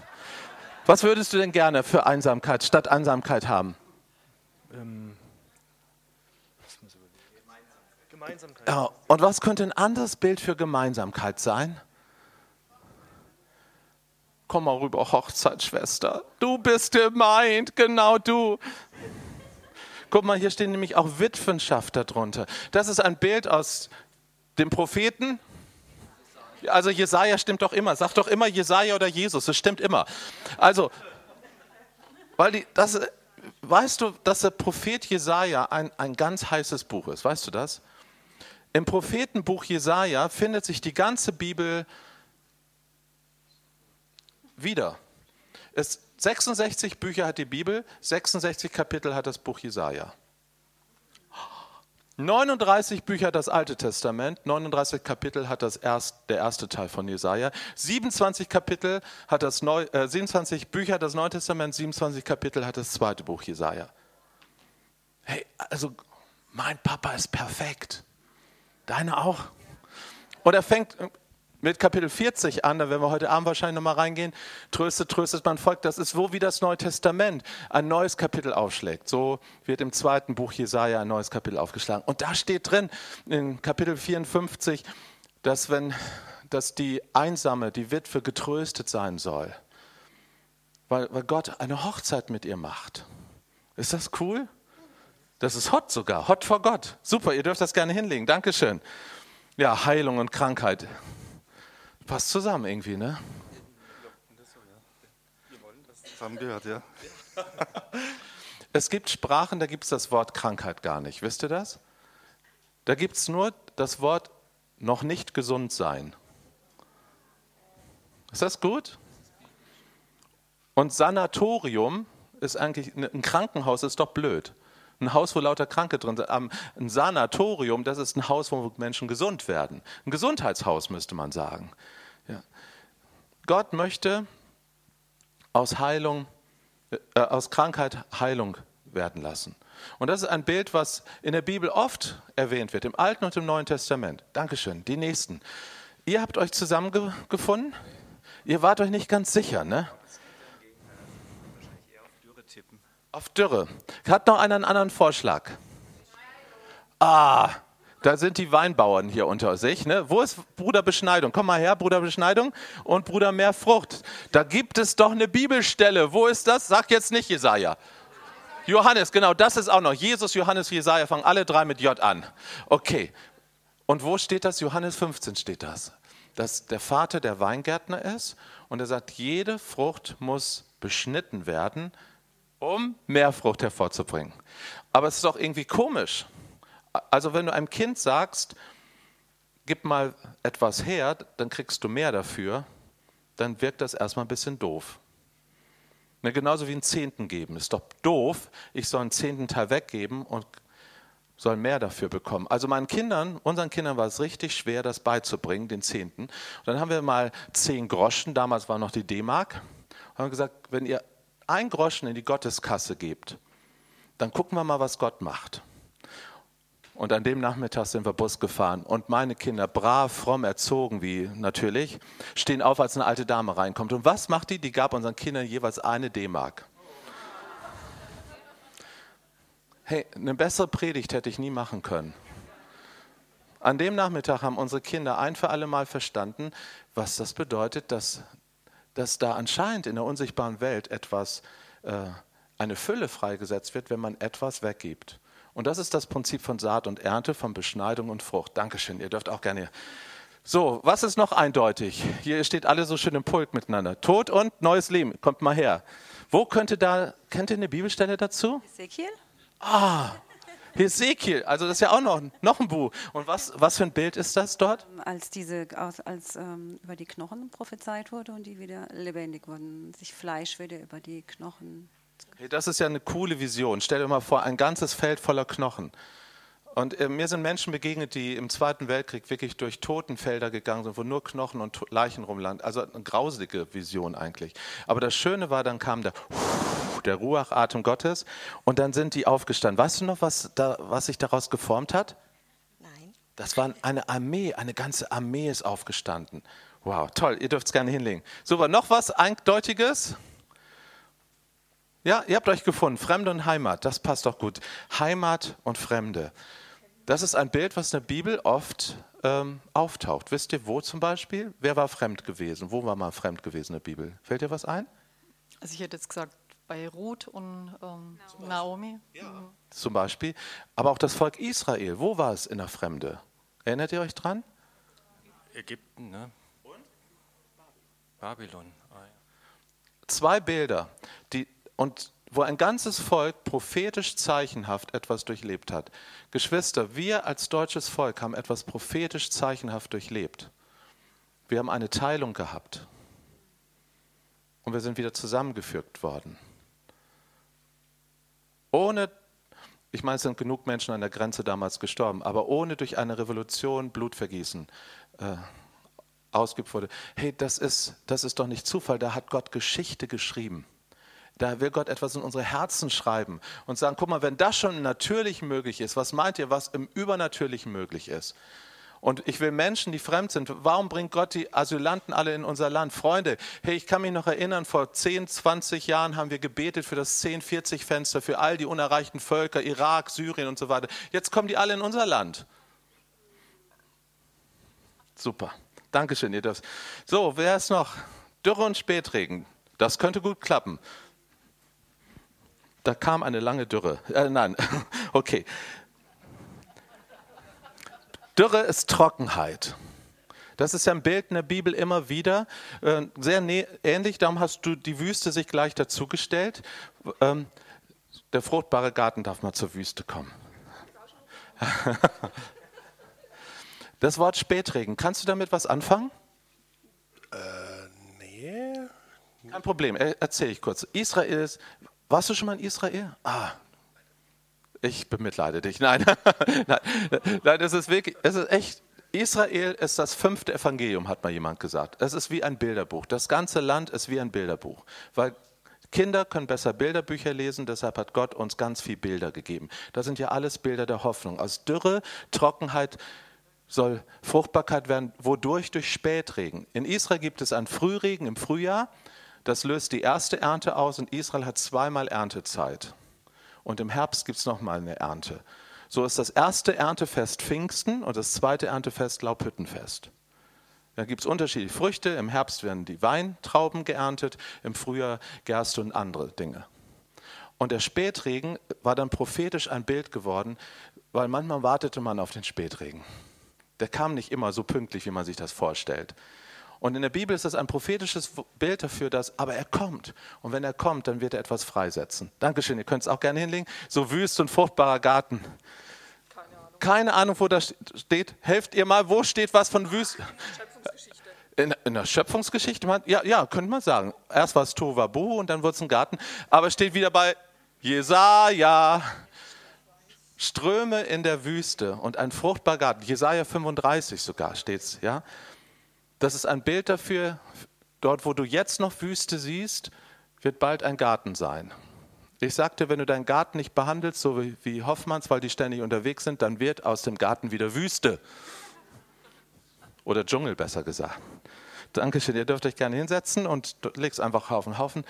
Was würdest du denn gerne für Einsamkeit, statt Einsamkeit haben? Ähm, Gemeinsamkeit. Ja, und was könnte ein anderes Bild für Gemeinsamkeit sein? Komm mal rüber, Hochzeitsschwester. Du bist gemeint, genau du. Guck mal, hier stehen nämlich auch Witwenschaft darunter. Das ist ein Bild aus dem Propheten Also Jesaja stimmt doch immer. Sag doch immer Jesaja oder Jesus. Das stimmt immer. Also, weil die, das, weißt du, dass der Prophet Jesaja ein, ein ganz heißes Buch ist? Weißt du das? Im Prophetenbuch Jesaja findet sich die ganze Bibel wieder. Es, 66 Bücher hat die Bibel, 66 Kapitel hat das Buch Jesaja. 39 Bücher hat das Alte Testament, 39 Kapitel hat das erst, der erste Teil von Jesaja, 27 Kapitel hat das Neu, äh, 27 Bücher hat das Neue Testament, 27 Kapitel hat das zweite Buch Jesaja. Hey, also mein Papa ist perfekt. Deine auch. Oder fängt, mit Kapitel 40 an, da werden wir heute Abend wahrscheinlich nochmal reingehen, tröstet, tröstet mein Volk. Das ist wo wie das Neue Testament ein neues Kapitel aufschlägt. So wird im zweiten Buch Jesaja ein neues Kapitel aufgeschlagen. Und da steht drin, in Kapitel 54, dass wenn, dass die Einsame, die Witwe getröstet sein soll. Weil, weil Gott eine Hochzeit mit ihr macht. Ist das cool? Das ist hot sogar, hot vor Gott. Super, ihr dürft das gerne hinlegen. Dankeschön. Ja, Heilung und Krankheit. Passt zusammen irgendwie, ne? Zusammengehört, ja. Es gibt Sprachen, da gibt es das Wort Krankheit gar nicht. Wisst ihr das? Da gibt es nur das Wort noch nicht gesund sein. Ist das gut? Und Sanatorium ist eigentlich, ein Krankenhaus ist doch blöd. Ein Haus, wo lauter Kranke drin sind. Ein Sanatorium, das ist ein Haus, wo Menschen gesund werden. Ein Gesundheitshaus müsste man sagen. Ja. Gott möchte aus Heilung, äh, aus Krankheit Heilung werden lassen. Und das ist ein Bild, was in der Bibel oft erwähnt wird, im Alten und im Neuen Testament. Dankeschön. Die nächsten. Ihr habt euch zusammengefunden? Ihr wart euch nicht ganz sicher, ne? Auf Dürre. Hat noch einer einen anderen Vorschlag? Ah, da sind die Weinbauern hier unter sich. Ne? Wo ist Bruder Beschneidung? Komm mal her, Bruder Beschneidung und Bruder mehr Frucht. Da gibt es doch eine Bibelstelle. Wo ist das? Sag jetzt nicht Jesaja. Johannes, genau, das ist auch noch. Jesus, Johannes, Jesaja fangen alle drei mit J an. Okay. Und wo steht das? Johannes 15 steht das. Dass der Vater der Weingärtner ist und er sagt, jede Frucht muss beschnitten werden, um mehr Frucht hervorzubringen. Aber es ist doch irgendwie komisch. Also wenn du einem Kind sagst, gib mal etwas her, dann kriegst du mehr dafür, dann wirkt das erstmal ein bisschen doof. Ne, genauso wie einen Zehnten geben. Ist doch doof, ich soll einen zehnten Teil weggeben und soll mehr dafür bekommen. Also meinen Kindern, unseren Kindern war es richtig schwer, das beizubringen, den Zehnten. Und dann haben wir mal zehn Groschen, damals war noch die D-Mark, haben gesagt, wenn ihr ein Groschen in die Gotteskasse gebt, dann gucken wir mal, was Gott macht. Und an dem Nachmittag sind wir Bus gefahren und meine Kinder, brav, fromm erzogen wie natürlich, stehen auf, als eine alte Dame reinkommt. Und was macht die? Die gab unseren Kindern jeweils eine D-Mark. Hey, eine bessere Predigt hätte ich nie machen können. An dem Nachmittag haben unsere Kinder ein für alle Mal verstanden, was das bedeutet, dass, dass da anscheinend in der unsichtbaren Welt etwas, äh, eine Fülle freigesetzt wird, wenn man etwas weggibt. Und das ist das Prinzip von Saat und Ernte, von Beschneidung und Frucht. Dankeschön, ihr dürft auch gerne. So, was ist noch eindeutig? Hier steht alle so schön im Pult miteinander. Tod und neues Leben. Kommt mal her. Wo könnte da, kennt ihr eine Bibelstelle dazu? Ezekiel? Ah, Hesekiel, also das ist ja auch noch, noch ein Buch. Und was, was für ein Bild ist das dort? Als diese, als, als ähm, über die Knochen prophezeit wurde und die wieder lebendig wurden, sich Fleisch wieder über die Knochen Hey, das ist ja eine coole Vision. Stell dir mal vor, ein ganzes Feld voller Knochen. Und äh, mir sind Menschen begegnet, die im Zweiten Weltkrieg wirklich durch Totenfelder gegangen sind, wo nur Knochen und Leichen rumlanden. Also eine grauselige Vision eigentlich. Aber das Schöne war, dann kam der, der Ruachatem Gottes und dann sind die aufgestanden. Weißt du noch, was, da, was sich daraus geformt hat? Nein. Das war eine Armee, eine ganze Armee ist aufgestanden. Wow, toll, ihr dürft es gerne hinlegen. Super, noch was Eindeutiges? Ja, ihr habt euch gefunden. Fremde und Heimat, das passt doch gut. Heimat und Fremde. Das ist ein Bild, was in der Bibel oft ähm, auftaucht. Wisst ihr, wo zum Beispiel? Wer war fremd gewesen? Wo war mal fremd gewesen in der Bibel? Fällt dir was ein? Also ich hätte jetzt gesagt, bei Ruth und ähm, Naomi. Ja. Mhm. Zum Beispiel. Aber auch das Volk Israel, wo war es in der Fremde? Erinnert ihr euch dran? Ägypten, ne? Babylon. Ah. Zwei Bilder, die, und wo ein ganzes Volk prophetisch zeichenhaft etwas durchlebt hat. Geschwister, wir als deutsches Volk haben etwas prophetisch zeichenhaft durchlebt. Wir haben eine Teilung gehabt. Und wir sind wieder zusammengefügt worden. Ohne, ich meine, es sind genug Menschen an der Grenze damals gestorben, aber ohne durch eine Revolution Blutvergießen äh, ausgeübt wurde. Hey, das ist, das ist doch nicht Zufall, da hat Gott Geschichte geschrieben. Da will Gott etwas in unsere Herzen schreiben und sagen, guck mal, wenn das schon natürlich möglich ist, was meint ihr, was im Übernatürlichen möglich ist? Und ich will Menschen, die fremd sind, warum bringt Gott die Asylanten alle in unser Land? Freunde, hey, ich kann mich noch erinnern, vor 10, 20 Jahren haben wir gebetet für das 10-40-Fenster, für all die unerreichten Völker, Irak, Syrien und so weiter. Jetzt kommen die alle in unser Land. Super. Dankeschön, ihr dürft. So, wer ist noch? Dürre und Spätregen. Das könnte gut klappen. Da kam eine lange Dürre. Äh, nein, okay. Dürre ist Trockenheit. Das ist ja ein Bild in der Bibel immer wieder. Äh, sehr ähnlich, darum hast du die Wüste sich gleich dazugestellt. Ähm, der fruchtbare Garten darf mal zur Wüste kommen. Das Wort Spätregen, kannst du damit was anfangen? Äh, nee. Kein Problem, erzähle ich kurz. Israel ist, warst du schon mal in Israel? Ah, ich bemitleide dich. Nein, nein, nein, es ist wirklich, es ist echt, Israel ist das fünfte Evangelium, hat mal jemand gesagt. Es ist wie ein Bilderbuch. Das ganze Land ist wie ein Bilderbuch, weil Kinder können besser Bilderbücher lesen, deshalb hat Gott uns ganz viel Bilder gegeben. Das sind ja alles Bilder der Hoffnung. Aus Dürre, Trockenheit, soll Fruchtbarkeit werden. Wodurch? Durch Spätregen. In Israel gibt es einen Frühregen im Frühjahr. Das löst die erste Ernte aus und Israel hat zweimal Erntezeit. Und im Herbst gibt es nochmal eine Ernte. So ist das erste Erntefest Pfingsten und das zweite Erntefest Laubhüttenfest. Da gibt es unterschiedliche Früchte. Im Herbst werden die Weintrauben geerntet, im Frühjahr Gerste und andere Dinge. Und der Spätregen war dann prophetisch ein Bild geworden, weil manchmal wartete man auf den Spätregen der kam nicht immer so pünktlich, wie man sich das vorstellt. Und in der Bibel ist das ein prophetisches Bild dafür, dass, aber er kommt. Und wenn er kommt, dann wird er etwas freisetzen. Dankeschön, ihr könnt es auch gerne hinlegen. So wüst und fruchtbarer Garten. Keine Ahnung, Keine Ahnung wo das steht. Helft ihr mal, wo steht was von wüst? In, in, der Schöpfungsgeschichte? Ja, ja, könnte man sagen. Erst war es Tovabu und dann wurde es ein Garten. Aber es steht wieder bei Jesaja. Ströme in der Wüste und ein fruchtbarer Garten. Jesaja 35 sogar steht es, ja. Das ist ein Bild dafür, dort, wo du jetzt noch Wüste siehst, wird bald ein Garten sein. Ich sagte, wenn du deinen Garten nicht behandelst, so wie, Hoffmanns, weil die ständig unterwegs sind, dann wird aus dem Garten wieder Wüste. Oder Dschungel, besser gesagt. Dankeschön, ihr dürft euch gerne hinsetzen und legst einfach Haufen, Haufen.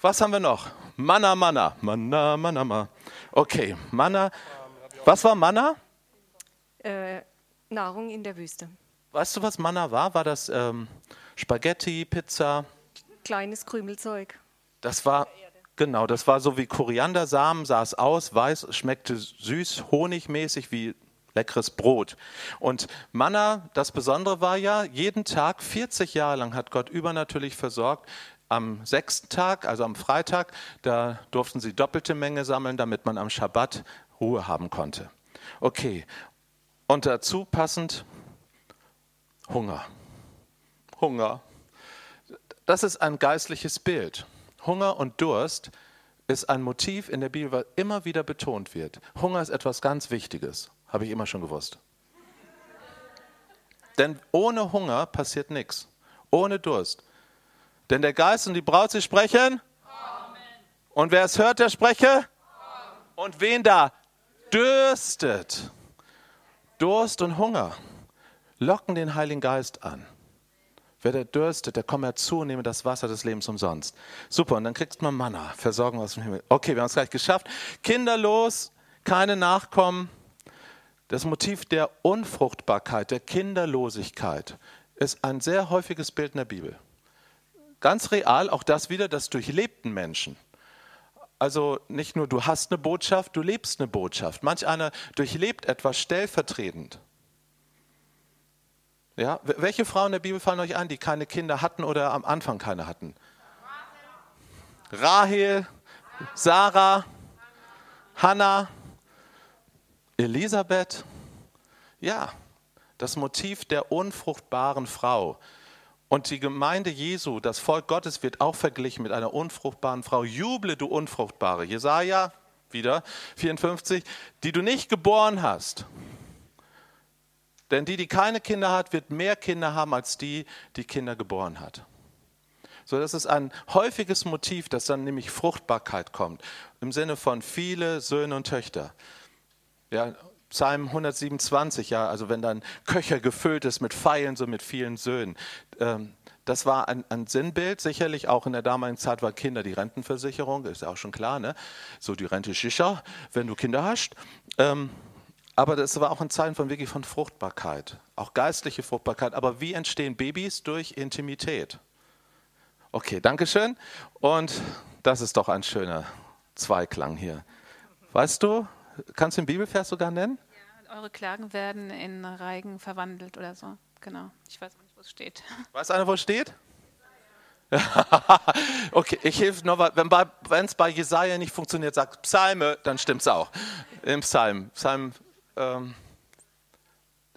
Was haben wir noch? Manna, Manna. Manna, Manna, Manna. Okay, Manna. Was war Manna? Äh, Nahrung in der Wüste. Weißt du, was Manna war? War das ähm, Spaghetti, Pizza? Kleines Krümelzeug. Das war, genau, das war so wie Koriandersamen, sah es aus, weiß, schmeckte süß, honigmäßig wie leckeres Brot. Und Manna, das Besondere war ja, jeden Tag, 40 Jahre lang hat Gott übernatürlich versorgt. Am sechsten Tag, also am Freitag, da durften sie doppelte Menge sammeln, damit man am Schabbat Ruhe haben konnte. Okay, und dazu passend Hunger. Hunger. Das ist ein geistliches Bild. Hunger und Durst ist ein Motiv in der Bibel, was immer wieder betont wird. Hunger ist etwas ganz Wichtiges, habe ich immer schon gewusst. Denn ohne Hunger passiert nichts. Ohne Durst. Denn der Geist und die Braut, sie sprechen. Amen. Und wer es hört, der spreche. Amen. Und wen da dürstet. Durst und Hunger locken den Heiligen Geist an. Wer der dürstet, der komme herzu und nehme das Wasser des Lebens umsonst. Super, und dann kriegst man Manna, Versorgung aus dem Himmel. Okay, wir haben es gleich geschafft. Kinderlos, keine Nachkommen. Das Motiv der Unfruchtbarkeit, der Kinderlosigkeit ist ein sehr häufiges Bild in der Bibel. Ganz real, auch das wieder, das durchlebten Menschen. Also nicht nur du hast eine Botschaft, du lebst eine Botschaft. Manch einer durchlebt etwas stellvertretend. Ja? Welche Frauen in der Bibel fallen euch ein, die keine Kinder hatten oder am Anfang keine hatten? Rahel, Sarah, Hannah, Elisabeth. Ja, das Motiv der unfruchtbaren Frau. Und die Gemeinde Jesu, das Volk Gottes, wird auch verglichen mit einer unfruchtbaren Frau. Juble, du Unfruchtbare. Jesaja, wieder 54, die du nicht geboren hast. Denn die, die keine Kinder hat, wird mehr Kinder haben als die, die Kinder geboren hat. So, das ist ein häufiges Motiv, dass dann nämlich Fruchtbarkeit kommt. Im Sinne von viele Söhne und Töchter. Ja, Psalm 127, ja, also wenn dann Köcher gefüllt ist mit Pfeilen, so mit vielen Söhnen. Ähm, das war ein, ein, Sinnbild, sicherlich auch in der damaligen Zeit war Kinder die Rentenversicherung, ist ja auch schon klar, ne? So die Rente ist sicher, wenn du Kinder hast. Ähm, aber das war auch ein Zeichen von wirklich von Fruchtbarkeit, auch geistliche Fruchtbarkeit. Aber wie entstehen Babys? Durch Intimität. Okay, Dankeschön. Und das ist doch ein schöner Zweiklang hier. Weißt du, kannst du den Bibelvers sogar nennen? Ja, eure Klagen werden in Reigen verwandelt oder so. Genau. Ich weiß auch nicht, wo es steht. Weiß einer, wo es steht? okay, ich helfe nur, wenn es bei Jesaja nicht funktioniert, sagt Psalme, dann stimmt es auch. Im Psalm. Psalm ähm,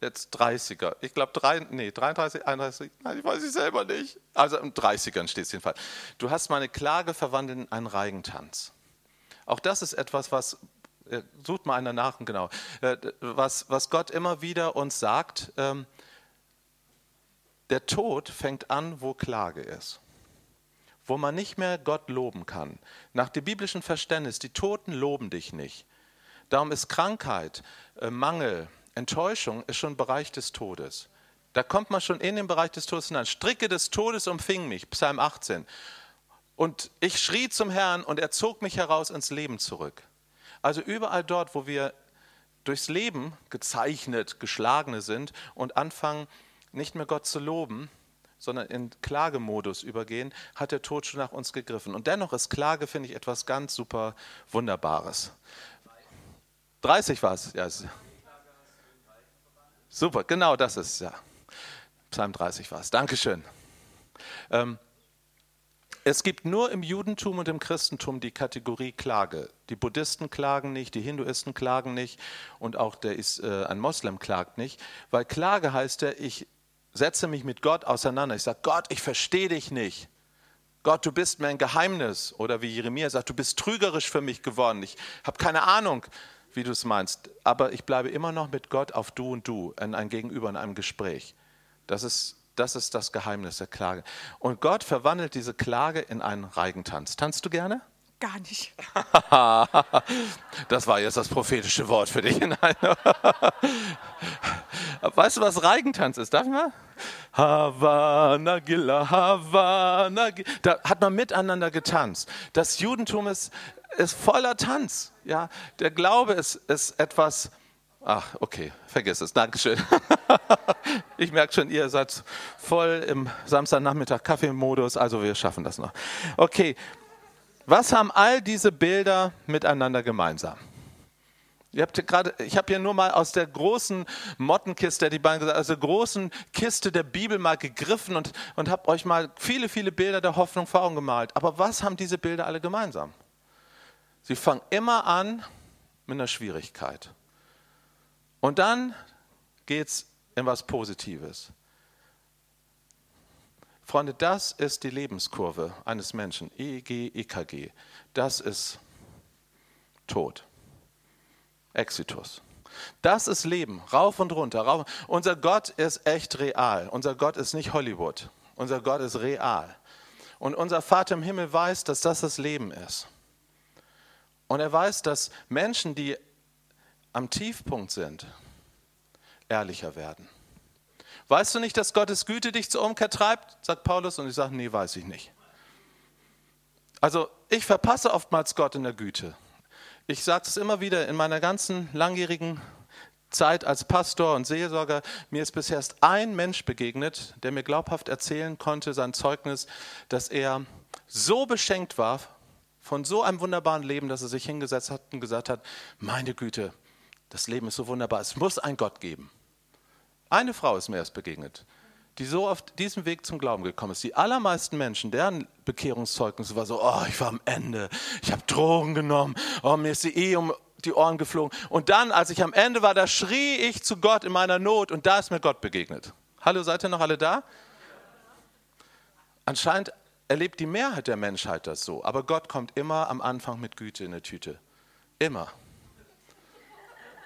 jetzt 30er. Ich glaube, nee, 33, 31, nein, ich weiß es selber nicht. Also im 30ern steht es jedenfalls. Du hast meine Klage verwandelt in einen Reigentanz. Auch das ist etwas, was, äh, sucht mal einer nach, genau, äh, was, was Gott immer wieder uns sagt. Ähm, der Tod fängt an, wo Klage ist. Wo man nicht mehr Gott loben kann. Nach dem biblischen Verständnis, die Toten loben dich nicht. Darum ist Krankheit, äh, Mangel, Enttäuschung ist schon Bereich des Todes. Da kommt man schon in den Bereich des Todes hinein. Stricke des Todes umfingen mich, Psalm 18. Und ich schrie zum Herrn und er zog mich heraus ins Leben zurück. Also überall dort, wo wir durchs Leben gezeichnet, geschlagene sind und anfangen, nicht mehr Gott zu loben, sondern in Klagemodus übergehen, hat der Tod schon nach uns gegriffen. Und dennoch ist Klage, finde ich, etwas ganz super Wunderbares. 30 war es, ja. Super, genau das ist ja. Psalm 30 war es. Dankeschön. Ähm, es gibt nur im Judentum und im Christentum die Kategorie Klage. Die Buddhisten klagen nicht, die Hinduisten klagen nicht und auch der ist, äh, ein Moslem klagt nicht, weil Klage heißt ja, ich setze mich mit Gott auseinander. Ich sage, Gott, ich verstehe dich nicht. Gott, du bist mir ein Geheimnis. Oder wie Jeremia sagt, du bist trügerisch für mich geworden. Ich habe keine Ahnung, wie du es meinst. Aber ich bleibe immer noch mit Gott auf du und du, in ein Gegenüber, in einem Gespräch. Das ist, das ist das Geheimnis der Klage. Und Gott verwandelt diese Klage in einen Reigentanz. Tanzt du gerne? Gar nicht. das war jetzt das prophetische Wort für dich. Nein. Weißt du, was Reigentanz ist? Darf ich mal? Havana Gilla, Havana Gilla. Da hat man miteinander getanzt. Das Judentum ist, ist voller Tanz. Ja? Der Glaube ist, ist etwas. Ach, okay, vergiss es. Dankeschön. Ich merke schon, ihr seid voll im Samstagnachmittag Kaffeemodus, also wir schaffen das noch. Okay, was haben all diese Bilder miteinander gemeinsam? Ihr habt grade, ich habe hier nur mal aus der großen Mottenkiste, die beiden gesagt, der großen Kiste der Bibel mal gegriffen und, und habe euch mal viele, viele Bilder der Hoffnung vor Augen gemalt. Aber was haben diese Bilder alle gemeinsam? Sie fangen immer an mit einer Schwierigkeit. Und dann geht es in was Positives. Freunde, das ist die Lebenskurve eines Menschen. EEG, EKG. Das ist Tod. Exitus. Das ist Leben, rauf und runter. Rauf. Unser Gott ist echt real. Unser Gott ist nicht Hollywood. Unser Gott ist real. Und unser Vater im Himmel weiß, dass das das Leben ist. Und er weiß, dass Menschen, die am Tiefpunkt sind, ehrlicher werden. Weißt du nicht, dass Gottes Güte dich zur Umkehr treibt? sagt Paulus. Und ich sage, nee, weiß ich nicht. Also ich verpasse oftmals Gott in der Güte. Ich sage es immer wieder in meiner ganzen langjährigen Zeit als Pastor und Seelsorger, mir ist bisher erst ein Mensch begegnet, der mir glaubhaft erzählen konnte, sein Zeugnis, dass er so beschenkt war von so einem wunderbaren Leben, dass er sich hingesetzt hat und gesagt hat, meine Güte, das Leben ist so wunderbar, es muss einen Gott geben. Eine Frau ist mir erst begegnet, die so auf diesem Weg zum Glauben gekommen ist. Die allermeisten Menschen, deren Bekehrungszeugnis war so, oh, ich war am Ende, ich habe Drogen genommen, oh, mir ist die Ehe um die Ohren geflogen. Und dann, als ich am Ende war, da schrie ich zu Gott in meiner Not und da ist mir Gott begegnet. Hallo, seid ihr noch alle da? Anscheinend erlebt die Mehrheit der Menschheit das so, aber Gott kommt immer am Anfang mit Güte in der Tüte. Immer.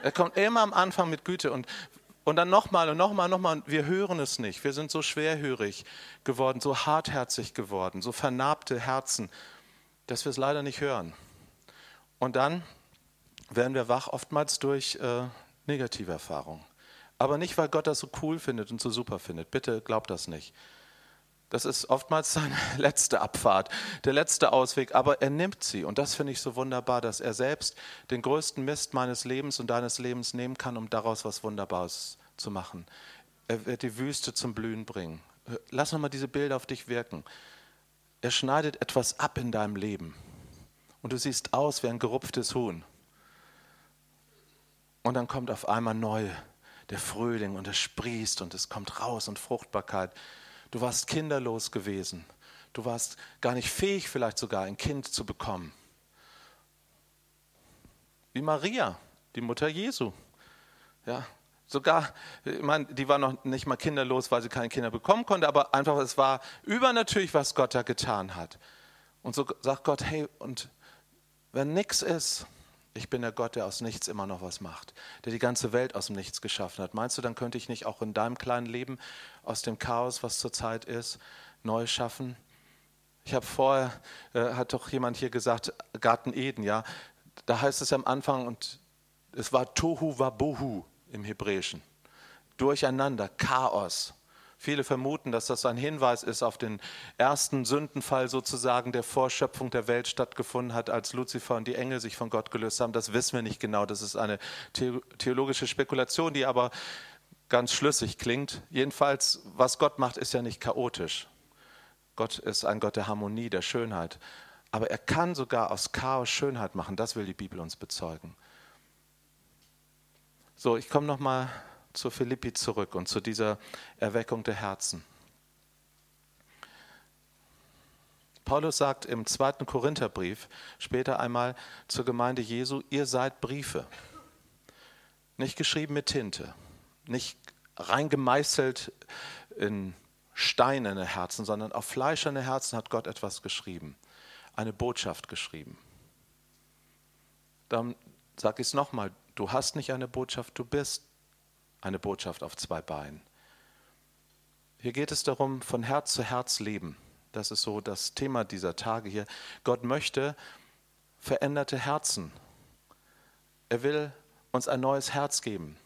Er kommt immer am Anfang mit Güte und, und dann nochmal und nochmal und nochmal. Wir hören es nicht. Wir sind so schwerhörig geworden, so hartherzig geworden, so vernarbte Herzen, dass wir es leider nicht hören. Und dann werden wir wach, oftmals durch äh, negative Erfahrungen. Aber nicht, weil Gott das so cool findet und so super findet. Bitte glaubt das nicht. Das ist oftmals seine letzte Abfahrt, der letzte Ausweg, aber er nimmt sie. Und das finde ich so wunderbar, dass er selbst den größten Mist meines Lebens und deines Lebens nehmen kann, um daraus was Wunderbares zu machen. Er wird die Wüste zum Blühen bringen. Lass nochmal diese Bilder auf dich wirken. Er schneidet etwas ab in deinem Leben. Und du siehst aus wie ein gerupftes Huhn. Und dann kommt auf einmal neu der Frühling und es sprießt und es kommt raus und Fruchtbarkeit. Du warst kinderlos gewesen. Du warst gar nicht fähig, vielleicht sogar ein Kind zu bekommen. Wie Maria, die Mutter Jesu. Ja, sogar, ich meine, die war noch nicht mal kinderlos, weil sie keine Kinder bekommen konnte, aber einfach, es war übernatürlich, was Gott da getan hat. Und so sagt Gott, hey, und wenn nichts ist, ich bin der Gott, der aus nichts immer noch was macht, der die ganze Welt aus dem Nichts geschaffen hat. Meinst du, dann könnte ich nicht auch in deinem kleinen Leben aus dem Chaos, was zurzeit ist, neu schaffen? Ich habe vorher, äh, hat doch jemand hier gesagt, Garten Eden, ja. Da heißt es am Anfang, und es war Tohu Wabohu im Hebräischen. Durcheinander, Chaos. Viele vermuten, dass das ein Hinweis ist auf den ersten Sündenfall sozusagen der Vorschöpfung der Welt stattgefunden hat, als Luzifer und die Engel sich von Gott gelöst haben. Das wissen wir nicht genau. Das ist eine theologische Spekulation, die aber ganz schlüssig klingt. Jedenfalls, was Gott macht, ist ja nicht chaotisch. Gott ist ein Gott der Harmonie, der Schönheit. Aber er kann sogar aus Chaos Schönheit machen. Das will die Bibel uns bezeugen. So, ich komme nochmal zu Philippi zurück und zu dieser Erweckung der Herzen. Paulus sagt im zweiten Korintherbrief später einmal zur Gemeinde Jesu, ihr seid Briefe. Nicht geschrieben mit Tinte, nicht reingemeißelt in steinerne Herzen, sondern auf fleischerne Herzen hat Gott etwas geschrieben, eine Botschaft geschrieben. Dann sage ich es nochmal, du hast nicht eine Botschaft, du bist eine Botschaft auf zwei Beinen. Hier geht es darum, von Herz zu Herz leben. Das ist so das Thema dieser Tage hier. Gott möchte veränderte Herzen. Er will uns ein neues Herz geben.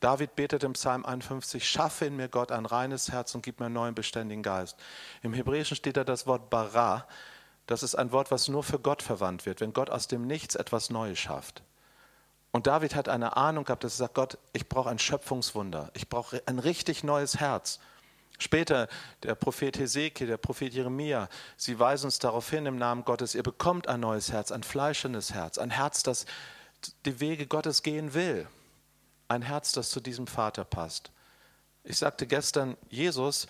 David betet im Psalm 51, schaffe in mir Gott ein reines Herz und gib mir einen neuen beständigen Geist. Im Hebräischen steht da das Wort bara. Das ist ein Wort, was nur für Gott verwandt wird, wenn Gott aus dem Nichts etwas Neues schafft. Und David hat eine Ahnung gehabt, dass er sagt, Gott, ich brauche ein Schöpfungswunder. Ich brauche ein richtig neues Herz. Später der Prophet Hesekiel, der Prophet Jeremia, sie weisen uns darauf hin im Namen Gottes, ihr bekommt ein neues Herz, ein fleischendes Herz, ein Herz, das die Wege Gottes gehen will. Ein Herz, das zu diesem Vater passt. Ich sagte gestern, Jesus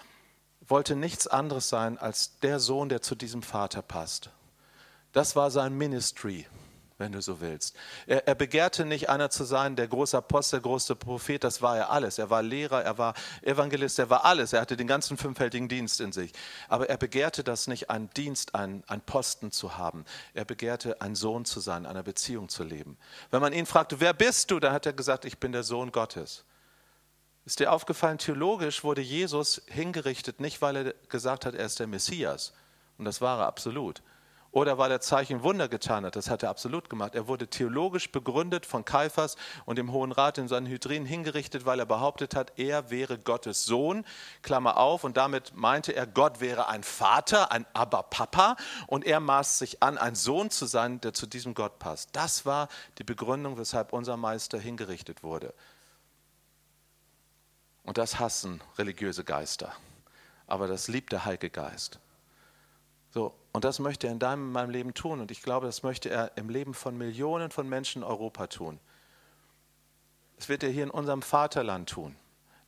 wollte nichts anderes sein als der Sohn, der zu diesem Vater passt. Das war sein Ministry wenn du so willst. Er, er, begehrte nicht einer zu sein, der große Apostel, der große Prophet, das war er alles. Er war Lehrer, er war Evangelist, er war alles. Er hatte den ganzen fünffältigen Dienst in sich. Aber er begehrte das nicht, einen Dienst, einen, einen Posten zu haben. Er begehrte, ein Sohn zu sein, einer Beziehung zu leben. Wenn man ihn fragte, wer bist du, dann hat er gesagt, ich bin der Sohn Gottes. Ist dir aufgefallen, theologisch wurde Jesus hingerichtet, nicht weil er gesagt hat, er ist der Messias. Und das war er absolut oder weil er Zeichen Wunder getan hat. Das hat er absolut gemacht. Er wurde theologisch begründet von Kaiphas und dem Hohen Rat in Sanhedrin hingerichtet, weil er behauptet hat, er wäre Gottes Sohn. Klammer auf. Und damit meinte er, Gott wäre ein Vater, ein Aber-Papa. Und er maßt sich an, ein Sohn zu sein, der zu diesem Gott passt. Das war die Begründung, weshalb unser Meister hingerichtet wurde. Und das hassen religiöse Geister. Aber das liebt der Heilige Geist. So, und das möchte er in deinem in meinem Leben tun. Und ich glaube, das möchte er im Leben von Millionen von Menschen in Europa tun. Das wird er hier in unserem Vaterland tun.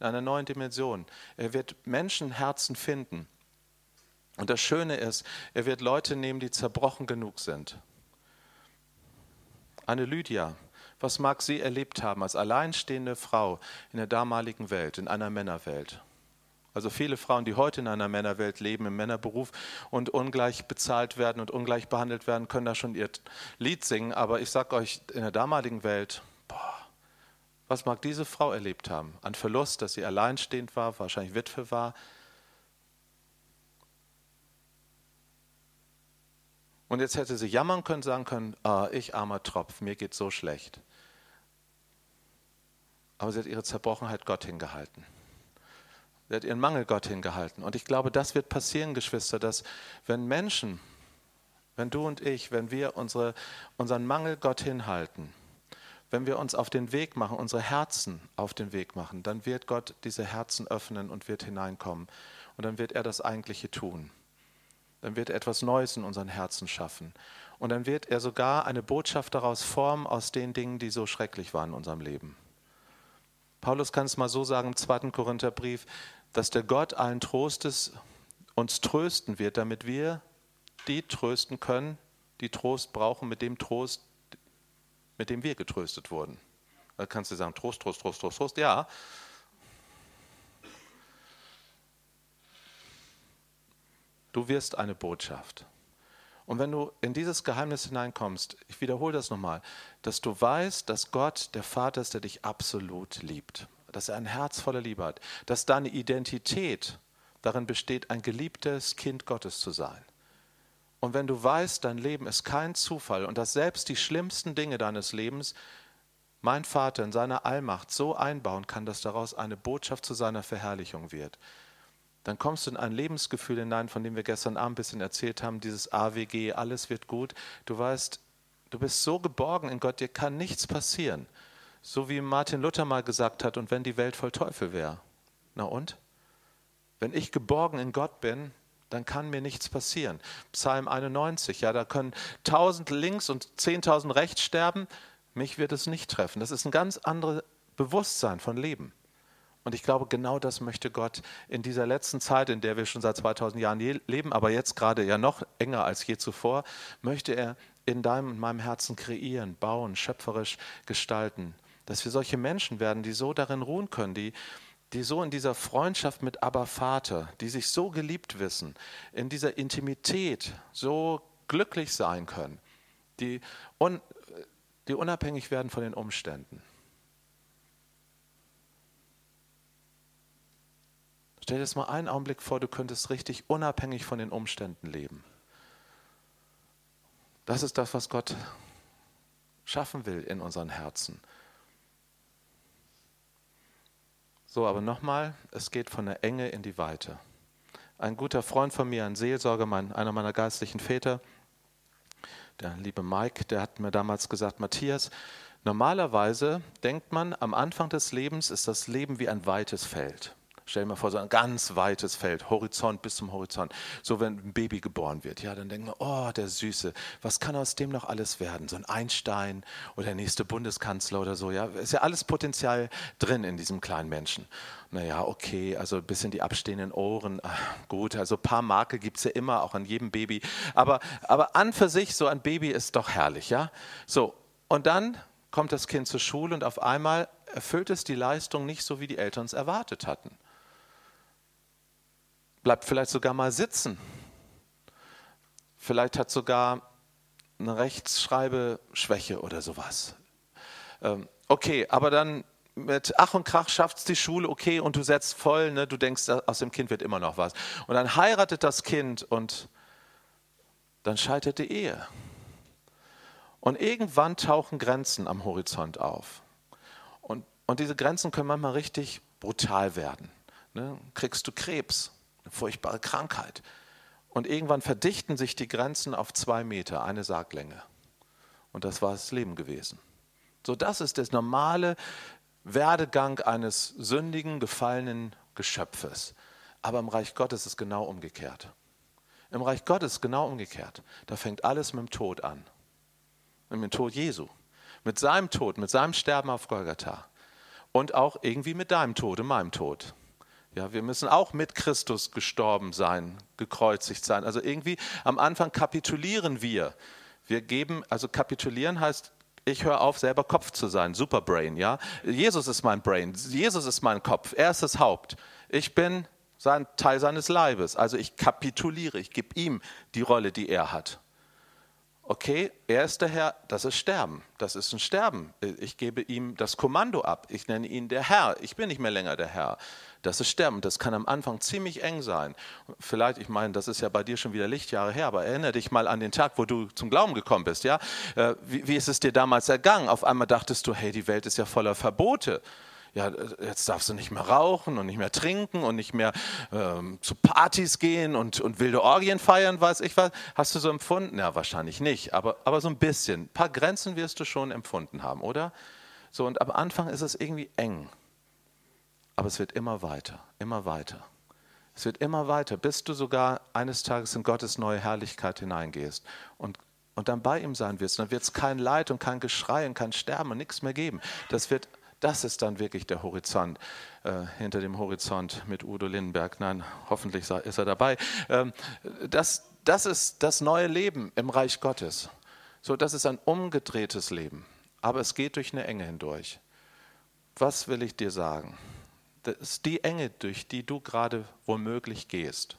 in einer neuen Dimension. Er wird Menschenherzen finden. Und das Schöne ist, er wird Leute nehmen, die zerbrochen genug sind. Eine Lydia, was mag sie erlebt haben als alleinstehende Frau in der damaligen Welt, in einer Männerwelt? Also viele Frauen, die heute in einer Männerwelt leben, im Männerberuf und ungleich bezahlt werden und ungleich behandelt werden, können da schon ihr Lied singen. Aber ich sage euch, in der damaligen Welt, boah, was mag diese Frau erlebt haben? An Verlust, dass sie alleinstehend war, wahrscheinlich Witwe war. Und jetzt hätte sie jammern können, sagen können, ah, ich armer Tropf, mir geht so schlecht. Aber sie hat ihre Zerbrochenheit Gott hingehalten. Sie hat ihren Mangel Gott hingehalten. Und ich glaube, das wird passieren, Geschwister, dass wenn Menschen, wenn du und ich, wenn wir unsere, unseren Mangel Gott hinhalten, wenn wir uns auf den Weg machen, unsere Herzen auf den Weg machen, dann wird Gott diese Herzen öffnen und wird hineinkommen. Und dann wird er das Eigentliche tun. Dann wird er etwas Neues in unseren Herzen schaffen. Und dann wird er sogar eine Botschaft daraus formen aus den Dingen, die so schrecklich waren in unserem Leben. Paulus kann es mal so sagen im zweiten Korintherbrief, dass der Gott allen Trostes uns trösten wird, damit wir die trösten können, die Trost brauchen mit dem Trost, mit dem wir getröstet wurden. Da kannst du sagen, Trost, Trost, Trost, Trost, Trost. Ja. Du wirst eine Botschaft. Und wenn du in dieses Geheimnis hineinkommst, ich wiederhole das nochmal, dass du weißt, dass Gott der Vater ist, der dich absolut liebt, dass er ein Herz voller Liebe hat, dass deine Identität darin besteht, ein geliebtes Kind Gottes zu sein. Und wenn du weißt, dein Leben ist kein Zufall und dass selbst die schlimmsten Dinge deines Lebens mein Vater in seiner Allmacht so einbauen kann, dass daraus eine Botschaft zu seiner Verherrlichung wird, dann kommst du in ein Lebensgefühl hinein, von dem wir gestern Abend ein bisschen erzählt haben, dieses AWG, alles wird gut. Du weißt, du bist so geborgen in Gott, dir kann nichts passieren. So wie Martin Luther mal gesagt hat, und wenn die Welt voll Teufel wäre. Na und? Wenn ich geborgen in Gott bin, dann kann mir nichts passieren. Psalm 91, ja, da können tausend links und zehntausend rechts sterben, mich wird es nicht treffen. Das ist ein ganz anderes Bewusstsein von Leben. Und ich glaube, genau das möchte Gott in dieser letzten Zeit, in der wir schon seit 2000 Jahren leben, aber jetzt gerade ja noch enger als je zuvor, möchte er in deinem und meinem Herzen kreieren, bauen, schöpferisch gestalten. Dass wir solche Menschen werden, die so darin ruhen können, die, die so in dieser Freundschaft mit Abba Vater, die sich so geliebt wissen, in dieser Intimität so glücklich sein können, die, un, die unabhängig werden von den Umständen. Stell dir das mal einen Augenblick vor, du könntest richtig unabhängig von den Umständen leben. Das ist das, was Gott schaffen will in unseren Herzen. So, aber nochmal, es geht von der Enge in die Weite. Ein guter Freund von mir, ein Seelsorger, mein, einer meiner geistlichen Väter, der liebe Mike, der hat mir damals gesagt, Matthias, normalerweise denkt man, am Anfang des Lebens ist das Leben wie ein weites Feld. Stell dir mal vor, so ein ganz weites Feld, Horizont bis zum Horizont. So, wenn ein Baby geboren wird, ja, dann denken wir, oh, der Süße, was kann aus dem noch alles werden? So ein Einstein oder der nächste Bundeskanzler oder so, ja. Ist ja alles Potenzial drin in diesem kleinen Menschen. Naja, okay, also ein bisschen die abstehenden Ohren, ach, gut, also ein paar Marke gibt es ja immer, auch an jedem Baby. Aber, aber an für sich, so ein Baby ist doch herrlich, ja. So, und dann kommt das Kind zur Schule und auf einmal erfüllt es die Leistung nicht so, wie die Eltern es erwartet hatten bleibt vielleicht sogar mal sitzen. Vielleicht hat sogar eine Rechtschreibeschwäche oder sowas. Ähm, okay, aber dann mit Ach und Krach schafft es die Schule, okay, und du setzt voll, ne, du denkst, aus dem Kind wird immer noch was. Und dann heiratet das Kind und dann scheitert die Ehe. Und irgendwann tauchen Grenzen am Horizont auf. Und, und diese Grenzen können manchmal richtig brutal werden. Ne? Kriegst du Krebs, eine furchtbare Krankheit. Und irgendwann verdichten sich die Grenzen auf zwei Meter, eine Sarglänge. Und das war das Leben gewesen. So, das ist der normale Werdegang eines sündigen, gefallenen Geschöpfes. Aber im Reich Gottes ist es genau umgekehrt. Im Reich Gottes ist es genau umgekehrt. Da fängt alles mit dem Tod an. Mit dem Tod Jesu. Mit seinem Tod, mit seinem Sterben auf Golgatha. und auch irgendwie mit deinem Tod, und meinem Tod. Ja, wir müssen auch mit Christus gestorben sein, gekreuzigt sein. Also irgendwie am Anfang kapitulieren wir. Wir geben, also kapitulieren heißt, ich höre auf, selber Kopf zu sein, Superbrain, ja. Jesus ist mein Brain, Jesus ist mein Kopf, er ist das Haupt. Ich bin sein Teil seines Leibes, also ich kapituliere, ich gebe ihm die Rolle, die er hat okay, er ist der Herr, das ist Sterben, das ist ein Sterben. Ich gebe ihm das Kommando ab, ich nenne ihn der Herr, ich bin nicht mehr länger der Herr. Das ist Sterben, das kann am Anfang ziemlich eng sein. Vielleicht, ich meine, das ist ja bei dir schon wieder Lichtjahre her, aber erinnere dich mal an den Tag, wo du zum Glauben gekommen bist. Ja? Äh, wie, wie ist es dir damals ergangen? Auf einmal dachtest du, hey, die Welt ist ja voller Verbote ja, jetzt darfst du nicht mehr rauchen und nicht mehr trinken und nicht mehr ähm, zu Partys gehen und, und wilde Orgien feiern, weiß ich was. Hast du so empfunden? Ja, wahrscheinlich nicht, aber, aber so ein bisschen. Ein paar Grenzen wirst du schon empfunden haben, oder? So, und am Anfang ist es irgendwie eng. Aber es wird immer weiter, immer weiter. Es wird immer weiter, bis du sogar eines Tages in Gottes neue Herrlichkeit hineingehst und, und dann bei ihm sein wirst. Dann wird es kein Leid und kein Geschrei und kein Sterben und nichts mehr geben. Das wird das ist dann wirklich der Horizont. Äh, hinter dem Horizont mit Udo Lindenberg. Nein, hoffentlich ist er dabei. Ähm, das, das ist das neue Leben im Reich Gottes. So, das ist ein umgedrehtes Leben. Aber es geht durch eine Enge hindurch. Was will ich dir sagen? Das ist die Enge, durch die du gerade womöglich gehst.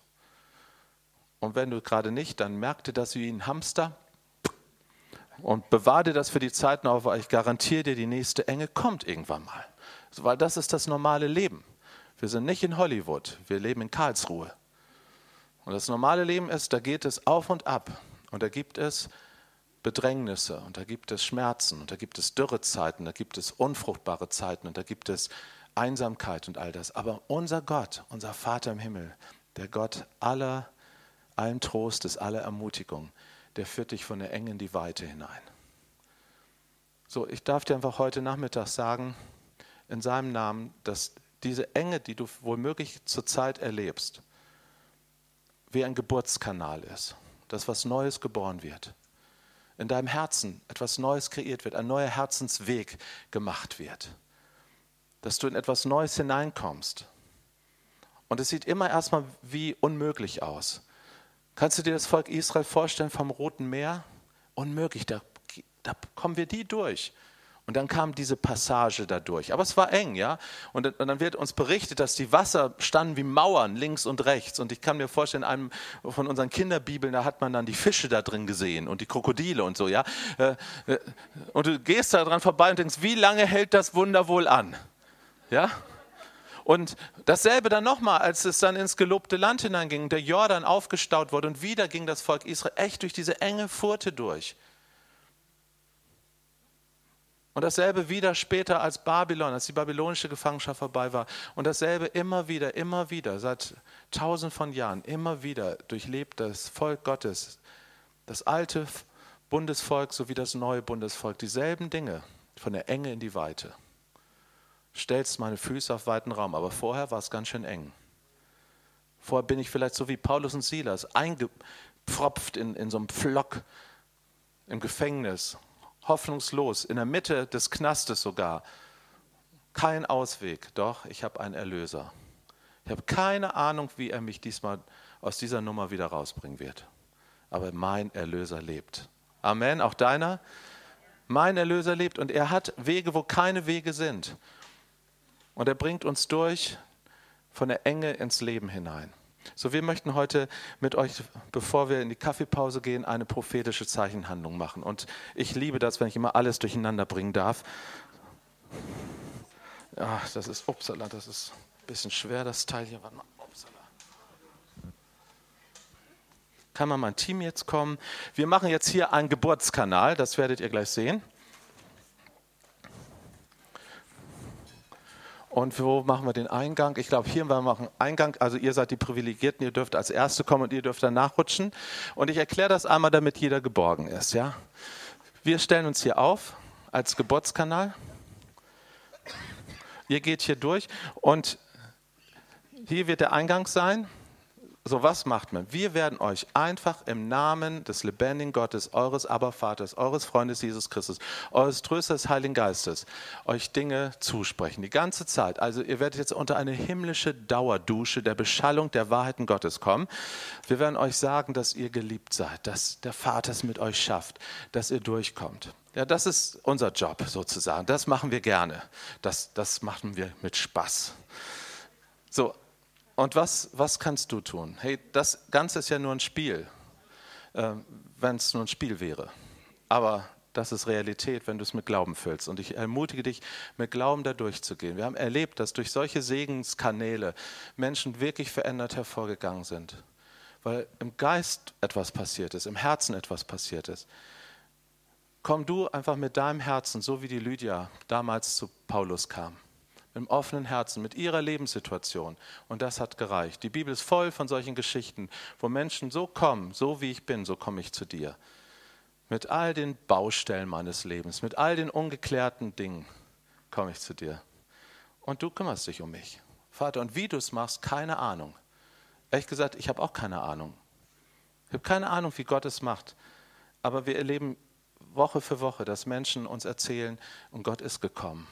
Und wenn du gerade nicht, dann merk dir das wie ein Hamster und bewahr dir das für die Zeiten auf, weil ich garantiere dir, die nächste Enge kommt irgendwann mal. Weil das ist das normale Leben. Wir sind nicht in Hollywood, wir leben in Karlsruhe. Und das normale Leben ist, da geht es auf und ab. Und da gibt es Bedrängnisse und da gibt es Schmerzen und da gibt es Dürrezeiten, da gibt es unfruchtbare Zeiten und da gibt es Einsamkeit und all das. Aber unser Gott, unser Vater im Himmel, der Gott aller, allen Trostes, aller Ermutigung, der führt dich von der Enge in die Weite hinein. So, ich darf dir einfach heute Nachmittag sagen, in seinem Namen, dass diese Enge, die du womöglich zurzeit erlebst, wie ein Geburtskanal ist, dass was Neues geboren wird. In deinem Herzen etwas Neues kreiert wird, ein neuer Herzensweg gemacht wird. Dass du in etwas Neues hineinkommst. Und es sieht immer erstmal wie unmöglich aus. Kannst du dir das Volk Israel vorstellen vom Roten Meer? Unmöglich, da, da kommen wir die durch. Und dann kam diese Passage da durch. Aber es war eng, ja. Und, und, dann wird uns berichtet, dass die Wasser standen wie Mauern links und rechts. Und ich kann mir vorstellen, in einem von unseren Kinderbibeln, da hat man dann die Fische da drin gesehen und die Krokodile und so, ja. Äh, äh, und du gehst da dran vorbei und denkst, wie lange hält das Wunder wohl an? Ja. Und dasselbe dann nochmal, als es dann ins gelobte Land hineinging, der Jordan aufgestaut wurde und wieder ging das Volk Israel echt durch diese enge Furte durch. Und dasselbe wieder später als Babylon, als die babylonische Gefangenschaft vorbei war. Und dasselbe immer wieder, immer wieder, seit tausend von Jahren, immer wieder durchlebt das Volk Gottes, das alte Bundesvolk sowie das neue Bundesvolk, dieselben Dinge von der Enge in die Weite stellst meine Füße auf weiten Raum. Aber vorher war es ganz schön eng. Vorher bin ich vielleicht so wie Paulus und Silas, eingepfropft in, in so einem Pflock im Gefängnis, hoffnungslos, in der Mitte des Knastes sogar. Kein Ausweg, doch ich habe einen Erlöser. Ich habe keine Ahnung, wie er mich diesmal aus dieser Nummer wieder rausbringen wird. Aber mein Erlöser lebt. Amen, auch deiner. Mein Erlöser lebt und er hat Wege, wo keine Wege sind. Und er bringt uns durch von der Enge ins Leben hinein. So, wir möchten heute mit euch, bevor wir in die Kaffeepause gehen, eine prophetische Zeichenhandlung machen. Und ich liebe das, wenn ich immer alles durcheinander bringen darf. Ja, das ist, upsala, das ist ein bisschen schwer, das Teil hier. Warte mal, upsala. Kann mal mein Team jetzt kommen? Wir machen jetzt hier einen Geburtskanal, das werdet ihr gleich sehen. Und wo machen wir den Eingang? Ich glaube, hier wir machen Eingang. Also ihr seid die Privilegierten, ihr dürft als Erste kommen und ihr dürft dann nachrutschen. Und ich erkläre das einmal, damit jeder geborgen ist. Ja? Wir stellen uns hier auf als Geburtskanal. Ihr geht hier durch und hier wird der Eingang sein. So, was macht man? Wir werden euch einfach im Namen des lebendigen Gottes, eures Abervaters, eures Freundes Jesus Christus, eures Trösters Heiligen Geistes, euch Dinge zusprechen. Die ganze Zeit. Also ihr werdet jetzt unter eine himmlische Dauerdusche der Beschallung der Wahrheiten Gottes kommen. Wir werden euch sagen, dass ihr geliebt seid, dass der Vater es mit euch schafft, dass ihr durchkommt. Ja, das ist unser Job sozusagen. Das machen wir gerne. Das, das machen wir mit Spaß. So, und was, was kannst du tun? Hey, das Ganze ist ja nur ein Spiel, äh, wenn es nur ein Spiel wäre. Aber das ist Realität, wenn du es mit Glauben füllst. Und ich ermutige dich, mit Glauben da durchzugehen. Wir haben erlebt, dass durch solche Segenskanäle Menschen wirklich verändert hervorgegangen sind. Weil im Geist etwas passiert ist, im Herzen etwas passiert ist. Komm du einfach mit deinem Herzen, so wie die Lydia damals zu Paulus kam im offenen Herzen, mit ihrer Lebenssituation. Und das hat gereicht. Die Bibel ist voll von solchen Geschichten, wo Menschen so kommen, so wie ich bin, so komme ich zu dir. Mit all den Baustellen meines Lebens, mit all den ungeklärten Dingen komme ich zu dir. Und du kümmerst dich um mich. Vater, und wie du es machst, keine Ahnung. Ehrlich gesagt, ich habe auch keine Ahnung. Ich habe keine Ahnung, wie Gott es macht. Aber wir erleben Woche für Woche, dass Menschen uns erzählen, und Gott ist gekommen.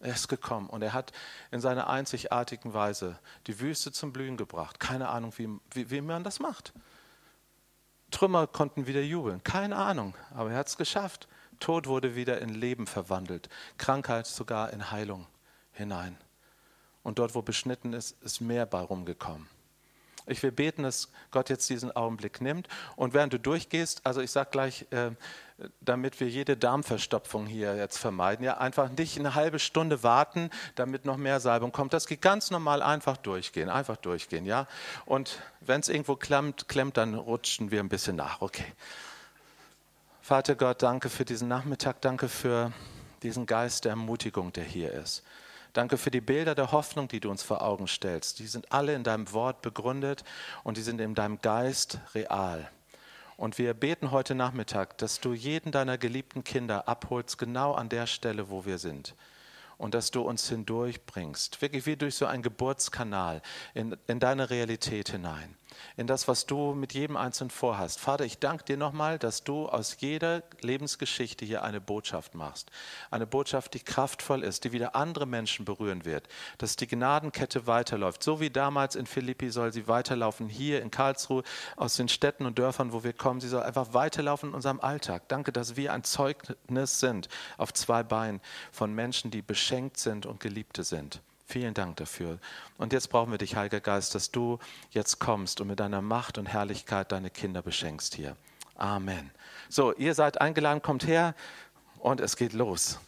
Er ist gekommen und er hat in seiner einzigartigen Weise die Wüste zum Blühen gebracht. Keine Ahnung, wie, wie, wie man das macht. Trümmer konnten wieder jubeln. Keine Ahnung, aber er hat es geschafft. Tod wurde wieder in Leben verwandelt. Krankheit sogar in Heilung hinein. Und dort, wo beschnitten ist, ist mehr bei rumgekommen. Ich will beten, dass Gott jetzt diesen Augenblick nimmt. Und während du durchgehst, also ich sage gleich, äh, damit wir jede Darmverstopfung hier jetzt vermeiden, ja, einfach nicht eine halbe Stunde warten, damit noch mehr Salbung kommt. Das geht ganz normal einfach durchgehen, einfach durchgehen, ja. Und wenn es irgendwo klemmt, klemmt, dann rutschen wir ein bisschen nach. Okay. Vater Gott, danke für diesen Nachmittag, danke für diesen Geist der Ermutigung, der hier ist. Danke für die Bilder der Hoffnung, die du uns vor Augen stellst. Die sind alle in deinem Wort begründet und die sind in deinem Geist real. Und wir beten heute Nachmittag, dass du jeden deiner geliebten Kinder abholst, genau an der Stelle, wo wir sind und dass du uns hindurchbringst, wirklich wie durch so einen Geburtskanal in, in deine Realität hinein, in das, was du mit jedem Einzelnen vorhast. Vater, ich danke dir nochmal, dass du aus jeder Lebensgeschichte hier eine Botschaft machst. Eine Botschaft, die kraftvoll ist, die wieder andere Menschen berühren wird, dass die Gnadenkette weiterläuft. So wie damals in Philippi soll sie weiterlaufen, hier in Karlsruhe, aus den Städten und Dörfern, wo wir kommen. Sie soll einfach weiterlaufen in unserem Alltag. Danke, dass wir ein Zeugnis sind auf zwei Beinen von Menschen, die beschenkt sind und Geliebte sind. Vielen Dank dafür. Und jetzt brauchen wir dich, Heiliger Geist, dass du jetzt kommst und mit deiner Macht und Herrlichkeit deine Kinder beschenkst hier. Amen. So, ihr seid eingeladen, kommt her und es geht los.